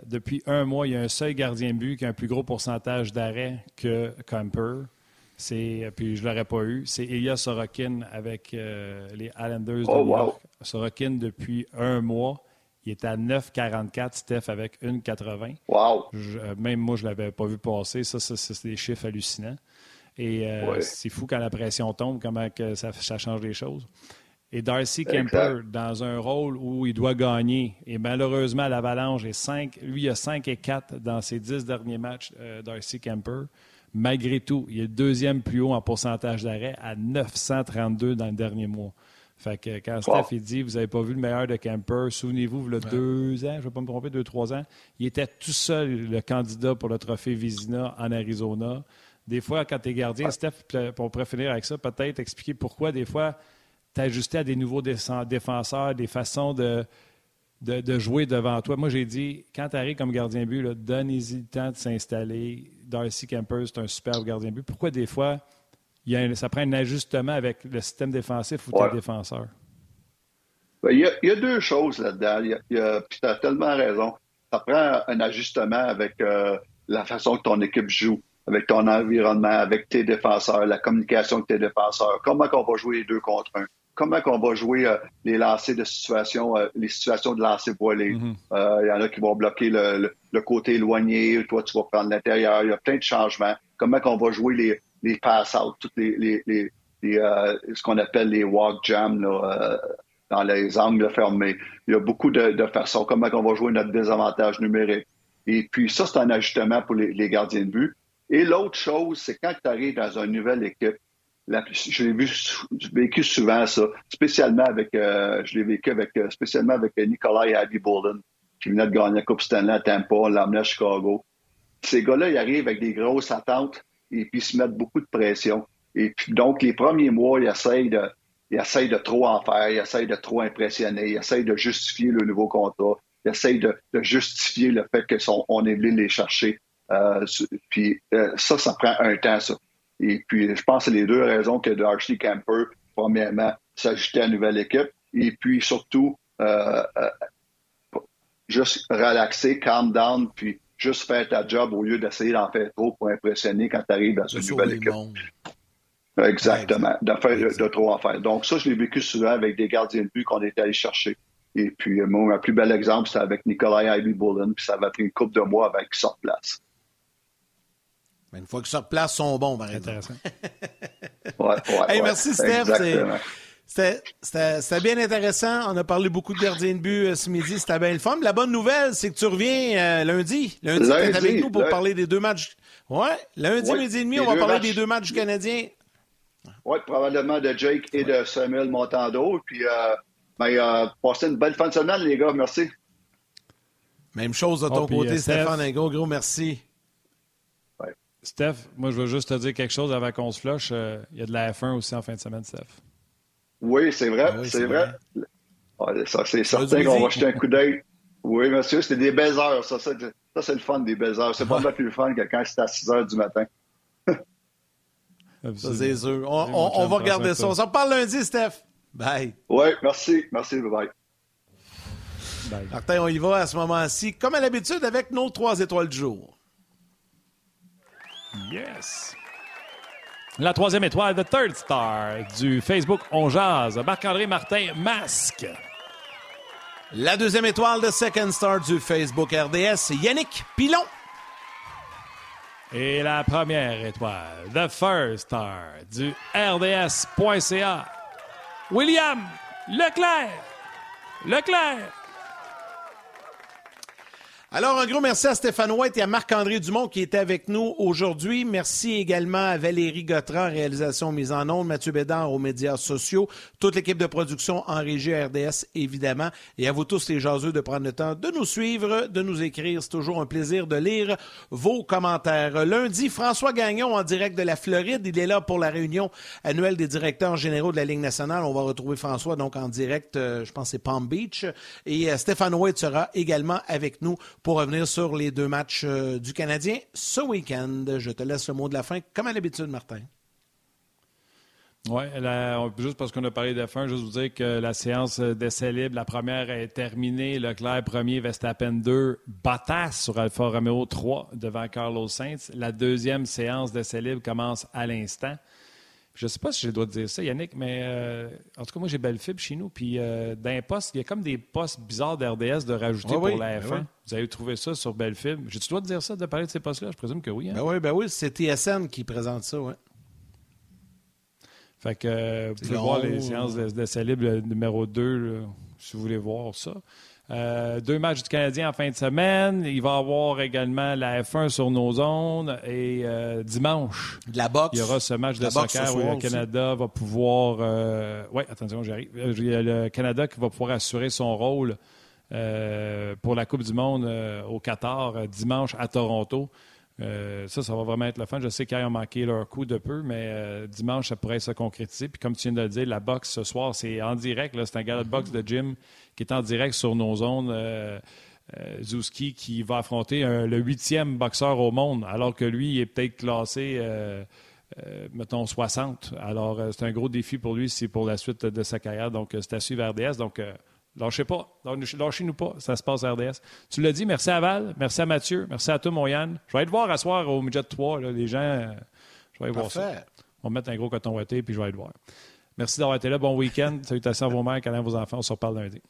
depuis un mois, il y a un seul gardien de but qui a un plus gros pourcentage d'arrêt que Camper. C'est, puis je ne l'aurais pas eu. C'est Ilya Sorokin avec les Islanders de oh, New York. Sorokin, depuis un mois, il est à 9,44, Steph, avec 1,80. Wow! Euh, même moi, je ne l'avais pas vu passer. Ça, c'est des chiffres hallucinants. Et euh, c'est fou quand la pression tombe, comment que ça, change les choses. Et Darcy Kemper, dans un rôle où il doit gagner, et malheureusement, l'Avalanche est 5, lui, il a 5 et 4 dans ses 10 derniers matchs, euh, Darcy Kemper. Malgré tout, il est le deuxième plus haut en pourcentage d'arrêt à 932 dans le dernier mois. Fait que quand Steph dit Vous n'avez pas vu le meilleur de Camper, souvenez-vous, il y a deux ans, je ne vais pas me tromper, deux, trois ans, il était tout seul le candidat pour le trophée Vizina en Arizona. Des fois, quand tu es gardien, Steph, pour finir avec ça, peut-être expliquer pourquoi des fois tu ajusté à des nouveaux défenseurs, des façons de, de, jouer devant toi. Moi, j'ai dit, quand tu arrives comme gardien but, donnez-y le temps de s'installer. Darcy Camper, c'est un superbe gardien but. Pourquoi des fois ça prend un ajustement avec le système défensif ou tes défenseurs? Ben, il, y a, deux choses là-dedans. tu as tellement raison. Ça prend un ajustement avec euh, la façon que ton équipe joue, avec ton environnement, avec tes défenseurs, la communication avec tes défenseurs. Comment on va jouer les deux contre un? Comment on va jouer euh, les lancers de situation, euh, les situations de lancer voilés? Il y en a qui vont bloquer le, côté éloigné, toi tu vas prendre l'intérieur. Il y a plein de changements. Comment on va jouer les, les pass-out, toutes les, les, euh, ce qu'on appelle les walk jams euh, dans les angles fermés. Il y a beaucoup de, façons, comment on va jouer notre désavantage numérique. Et puis ça, c'est un ajustement pour les, gardiens de but. Et l'autre chose, c'est quand tu arrives dans une nouvelle équipe, je l'ai vécu souvent ça, spécialement avec, euh, je l'ai vécu avec, spécialement avec Nikolai Abby Bolden, qui venait de gagner la Coupe Stanley à Tampa, on l'a à Chicago. Ces gars-là, ils arrivent avec des grosses attentes et puis se mettre beaucoup de pression. Et puis, donc, les premiers mois, il essaye de, il essaye de trop en faire, il essaye de trop impressionner, il essaye de justifier le nouveau contrat, il essaye de, justifier le fait qu'on est venu les chercher. Euh, puis euh, ça, ça prend un temps, ça. Et puis, je pense que c'est les deux raisons que Darcy Camper, premièrement, s'ajouter à la nouvelle équipe, et puis surtout, euh, juste relaxer, calm down, puis juste faire ta job au lieu d'essayer d'en faire trop pour impressionner quand tu arrives dans une nouvelle équipe. Exactement, de, faire, de trop en faire. Donc ça, je l'ai vécu souvent avec des gardiens de but qu'on était allé chercher. Et puis, euh, mon plus bel exemple, c'était avec Nikolai Ivy Bullen, puis ça va pris une couple de mois avec sortent place. Une fois qu'ils sortent place, sont bons, par exemple. ouais, ouais, merci, Steph. C'était bien intéressant. On a parlé beaucoup de gardiens de but euh, ce midi. C'était bien le fun. La bonne nouvelle, c'est que tu reviens euh, lundi. Lundi, tu es avec nous pour parler des deux matchs. Ouais, lundi, midi et demi, on va parler des deux matchs canadiens. Oui, probablement de Jake et de Samuel Montando. Puis, euh, ben, passez une belle fin de semaine, les gars. Merci. Même chose de ton oh, côté, Stéphane. Un gros, gros merci. Steph, moi, je veux juste te dire quelque chose avant qu'on se flush. Il y a de la F1 aussi en fin de semaine, Steph. Oui, c'est vrai, ah c'est vrai. ça, c'est certain qu'on va jeter un coup d'œil. Oui, monsieur, c'était des belles heures. Ça, ça, c'est le fun des belles heures. C'est pas mal plus fun que quand c'est à 6 heures du matin. ça, c'est sûr. On, va regarder ça. On s'en parle lundi, Steph. Bye. Oui, merci. Merci. Bye. Bye. Martin, on y va à ce moment-ci, comme à l'habitude, avec nos trois étoiles du jour. Yes. La troisième étoile, The Third Star du Facebook On Jazz, Marc-André Martin Masque. La deuxième étoile de Second Star du Facebook RDS, Yannick Pilon. Et la première étoile, The First Star du RDS.ca, William Leclerc. Leclerc. Alors, un gros merci à Stéphane White et à Marc-André Dumont qui étaient avec nous aujourd'hui. Merci également à Valérie Gautran, réalisation mise en ondes, Mathieu Bédard aux médias sociaux, toute l'équipe de production en régie RDS, évidemment, et à vous tous les jaseux de prendre le temps de nous suivre, de nous écrire. C'est toujours un plaisir de lire vos commentaires. Lundi, François Gagnon en direct de la Floride. Il est là pour la réunion annuelle des directeurs généraux de la Ligue nationale. On va retrouver François donc en direct, euh, je pense c'est Palm Beach. Et euh, Stéphane White sera également avec nous pour revenir sur les deux matchs euh, du Canadien ce week-end. Je te laisse le mot de la fin, comme à l'habitude, Martin. Oui, juste parce qu'on a parlé de fin, juste vous dire que la séance d'essai libre, la première est terminée. Leclerc premier, Verstappen 2, Bottas sur Alfa Romeo 3 devant Carlos Sainz. La deuxième séance d'essai libre commence à l'instant. Je ne sais pas si je dois te dire ça, Yannick, mais euh, en tout cas, moi, j'ai belle fibre chez nous. Puis, euh, d'un poste, il y a comme des postes bizarres d'RDS de rajouter pour la F1. Vous avez trouvé ça sur Bellefib. Je dois te dire ça, de parler de ces postes-là? Je présume que oui. Hein? Ben oui, ben oui, c'est TSN qui présente ça, oui. Fait que vous pouvez voir les séances d'essai libre numéro 2, si vous voulez voir ça. Euh, deux matchs du Canadien en fin de semaine. Il va y avoir également la F1 sur nos zones. Et euh, dimanche, la boxe. il y aura ce match de soccer où le Canada va pouvoir. Euh, oui, attention, j'arrive. Il y a le Canada qui va pouvoir assurer son rôle pour la Coupe du Monde au Qatar dimanche à Toronto. Ça, ça va vraiment être le fun. Je sais qu'ils ont manqué leur coup de peu, mais dimanche, ça pourrait se concrétiser. Puis comme tu viens de le dire, la boxe ce soir, c'est en direct. C'est un gala de boxe de gym qui est en direct sur nos zones. Euh, euh Zouski qui va affronter le huitième boxeur au monde, alors que lui il est peut-être classé, euh, euh, mettons, 60. Alors, c'est un gros défi pour lui, c'est pour la suite de sa carrière. Donc, c'est à suivre RDS. Donc, lâchez pas, lâchez-nous pas, ça se passe RDS. Tu l'as dit, merci à Val, merci à Mathieu, merci à toi, mon Yann. Je vais aller te voir à soir au Midget 3, les gens, je vais aller voir ça. On va mettre un gros coton ouaté, puis je vais aller te voir. Merci d'avoir été là. Bon week-end. Salutations à vos mères, à vos enfants. On se reparle lundi.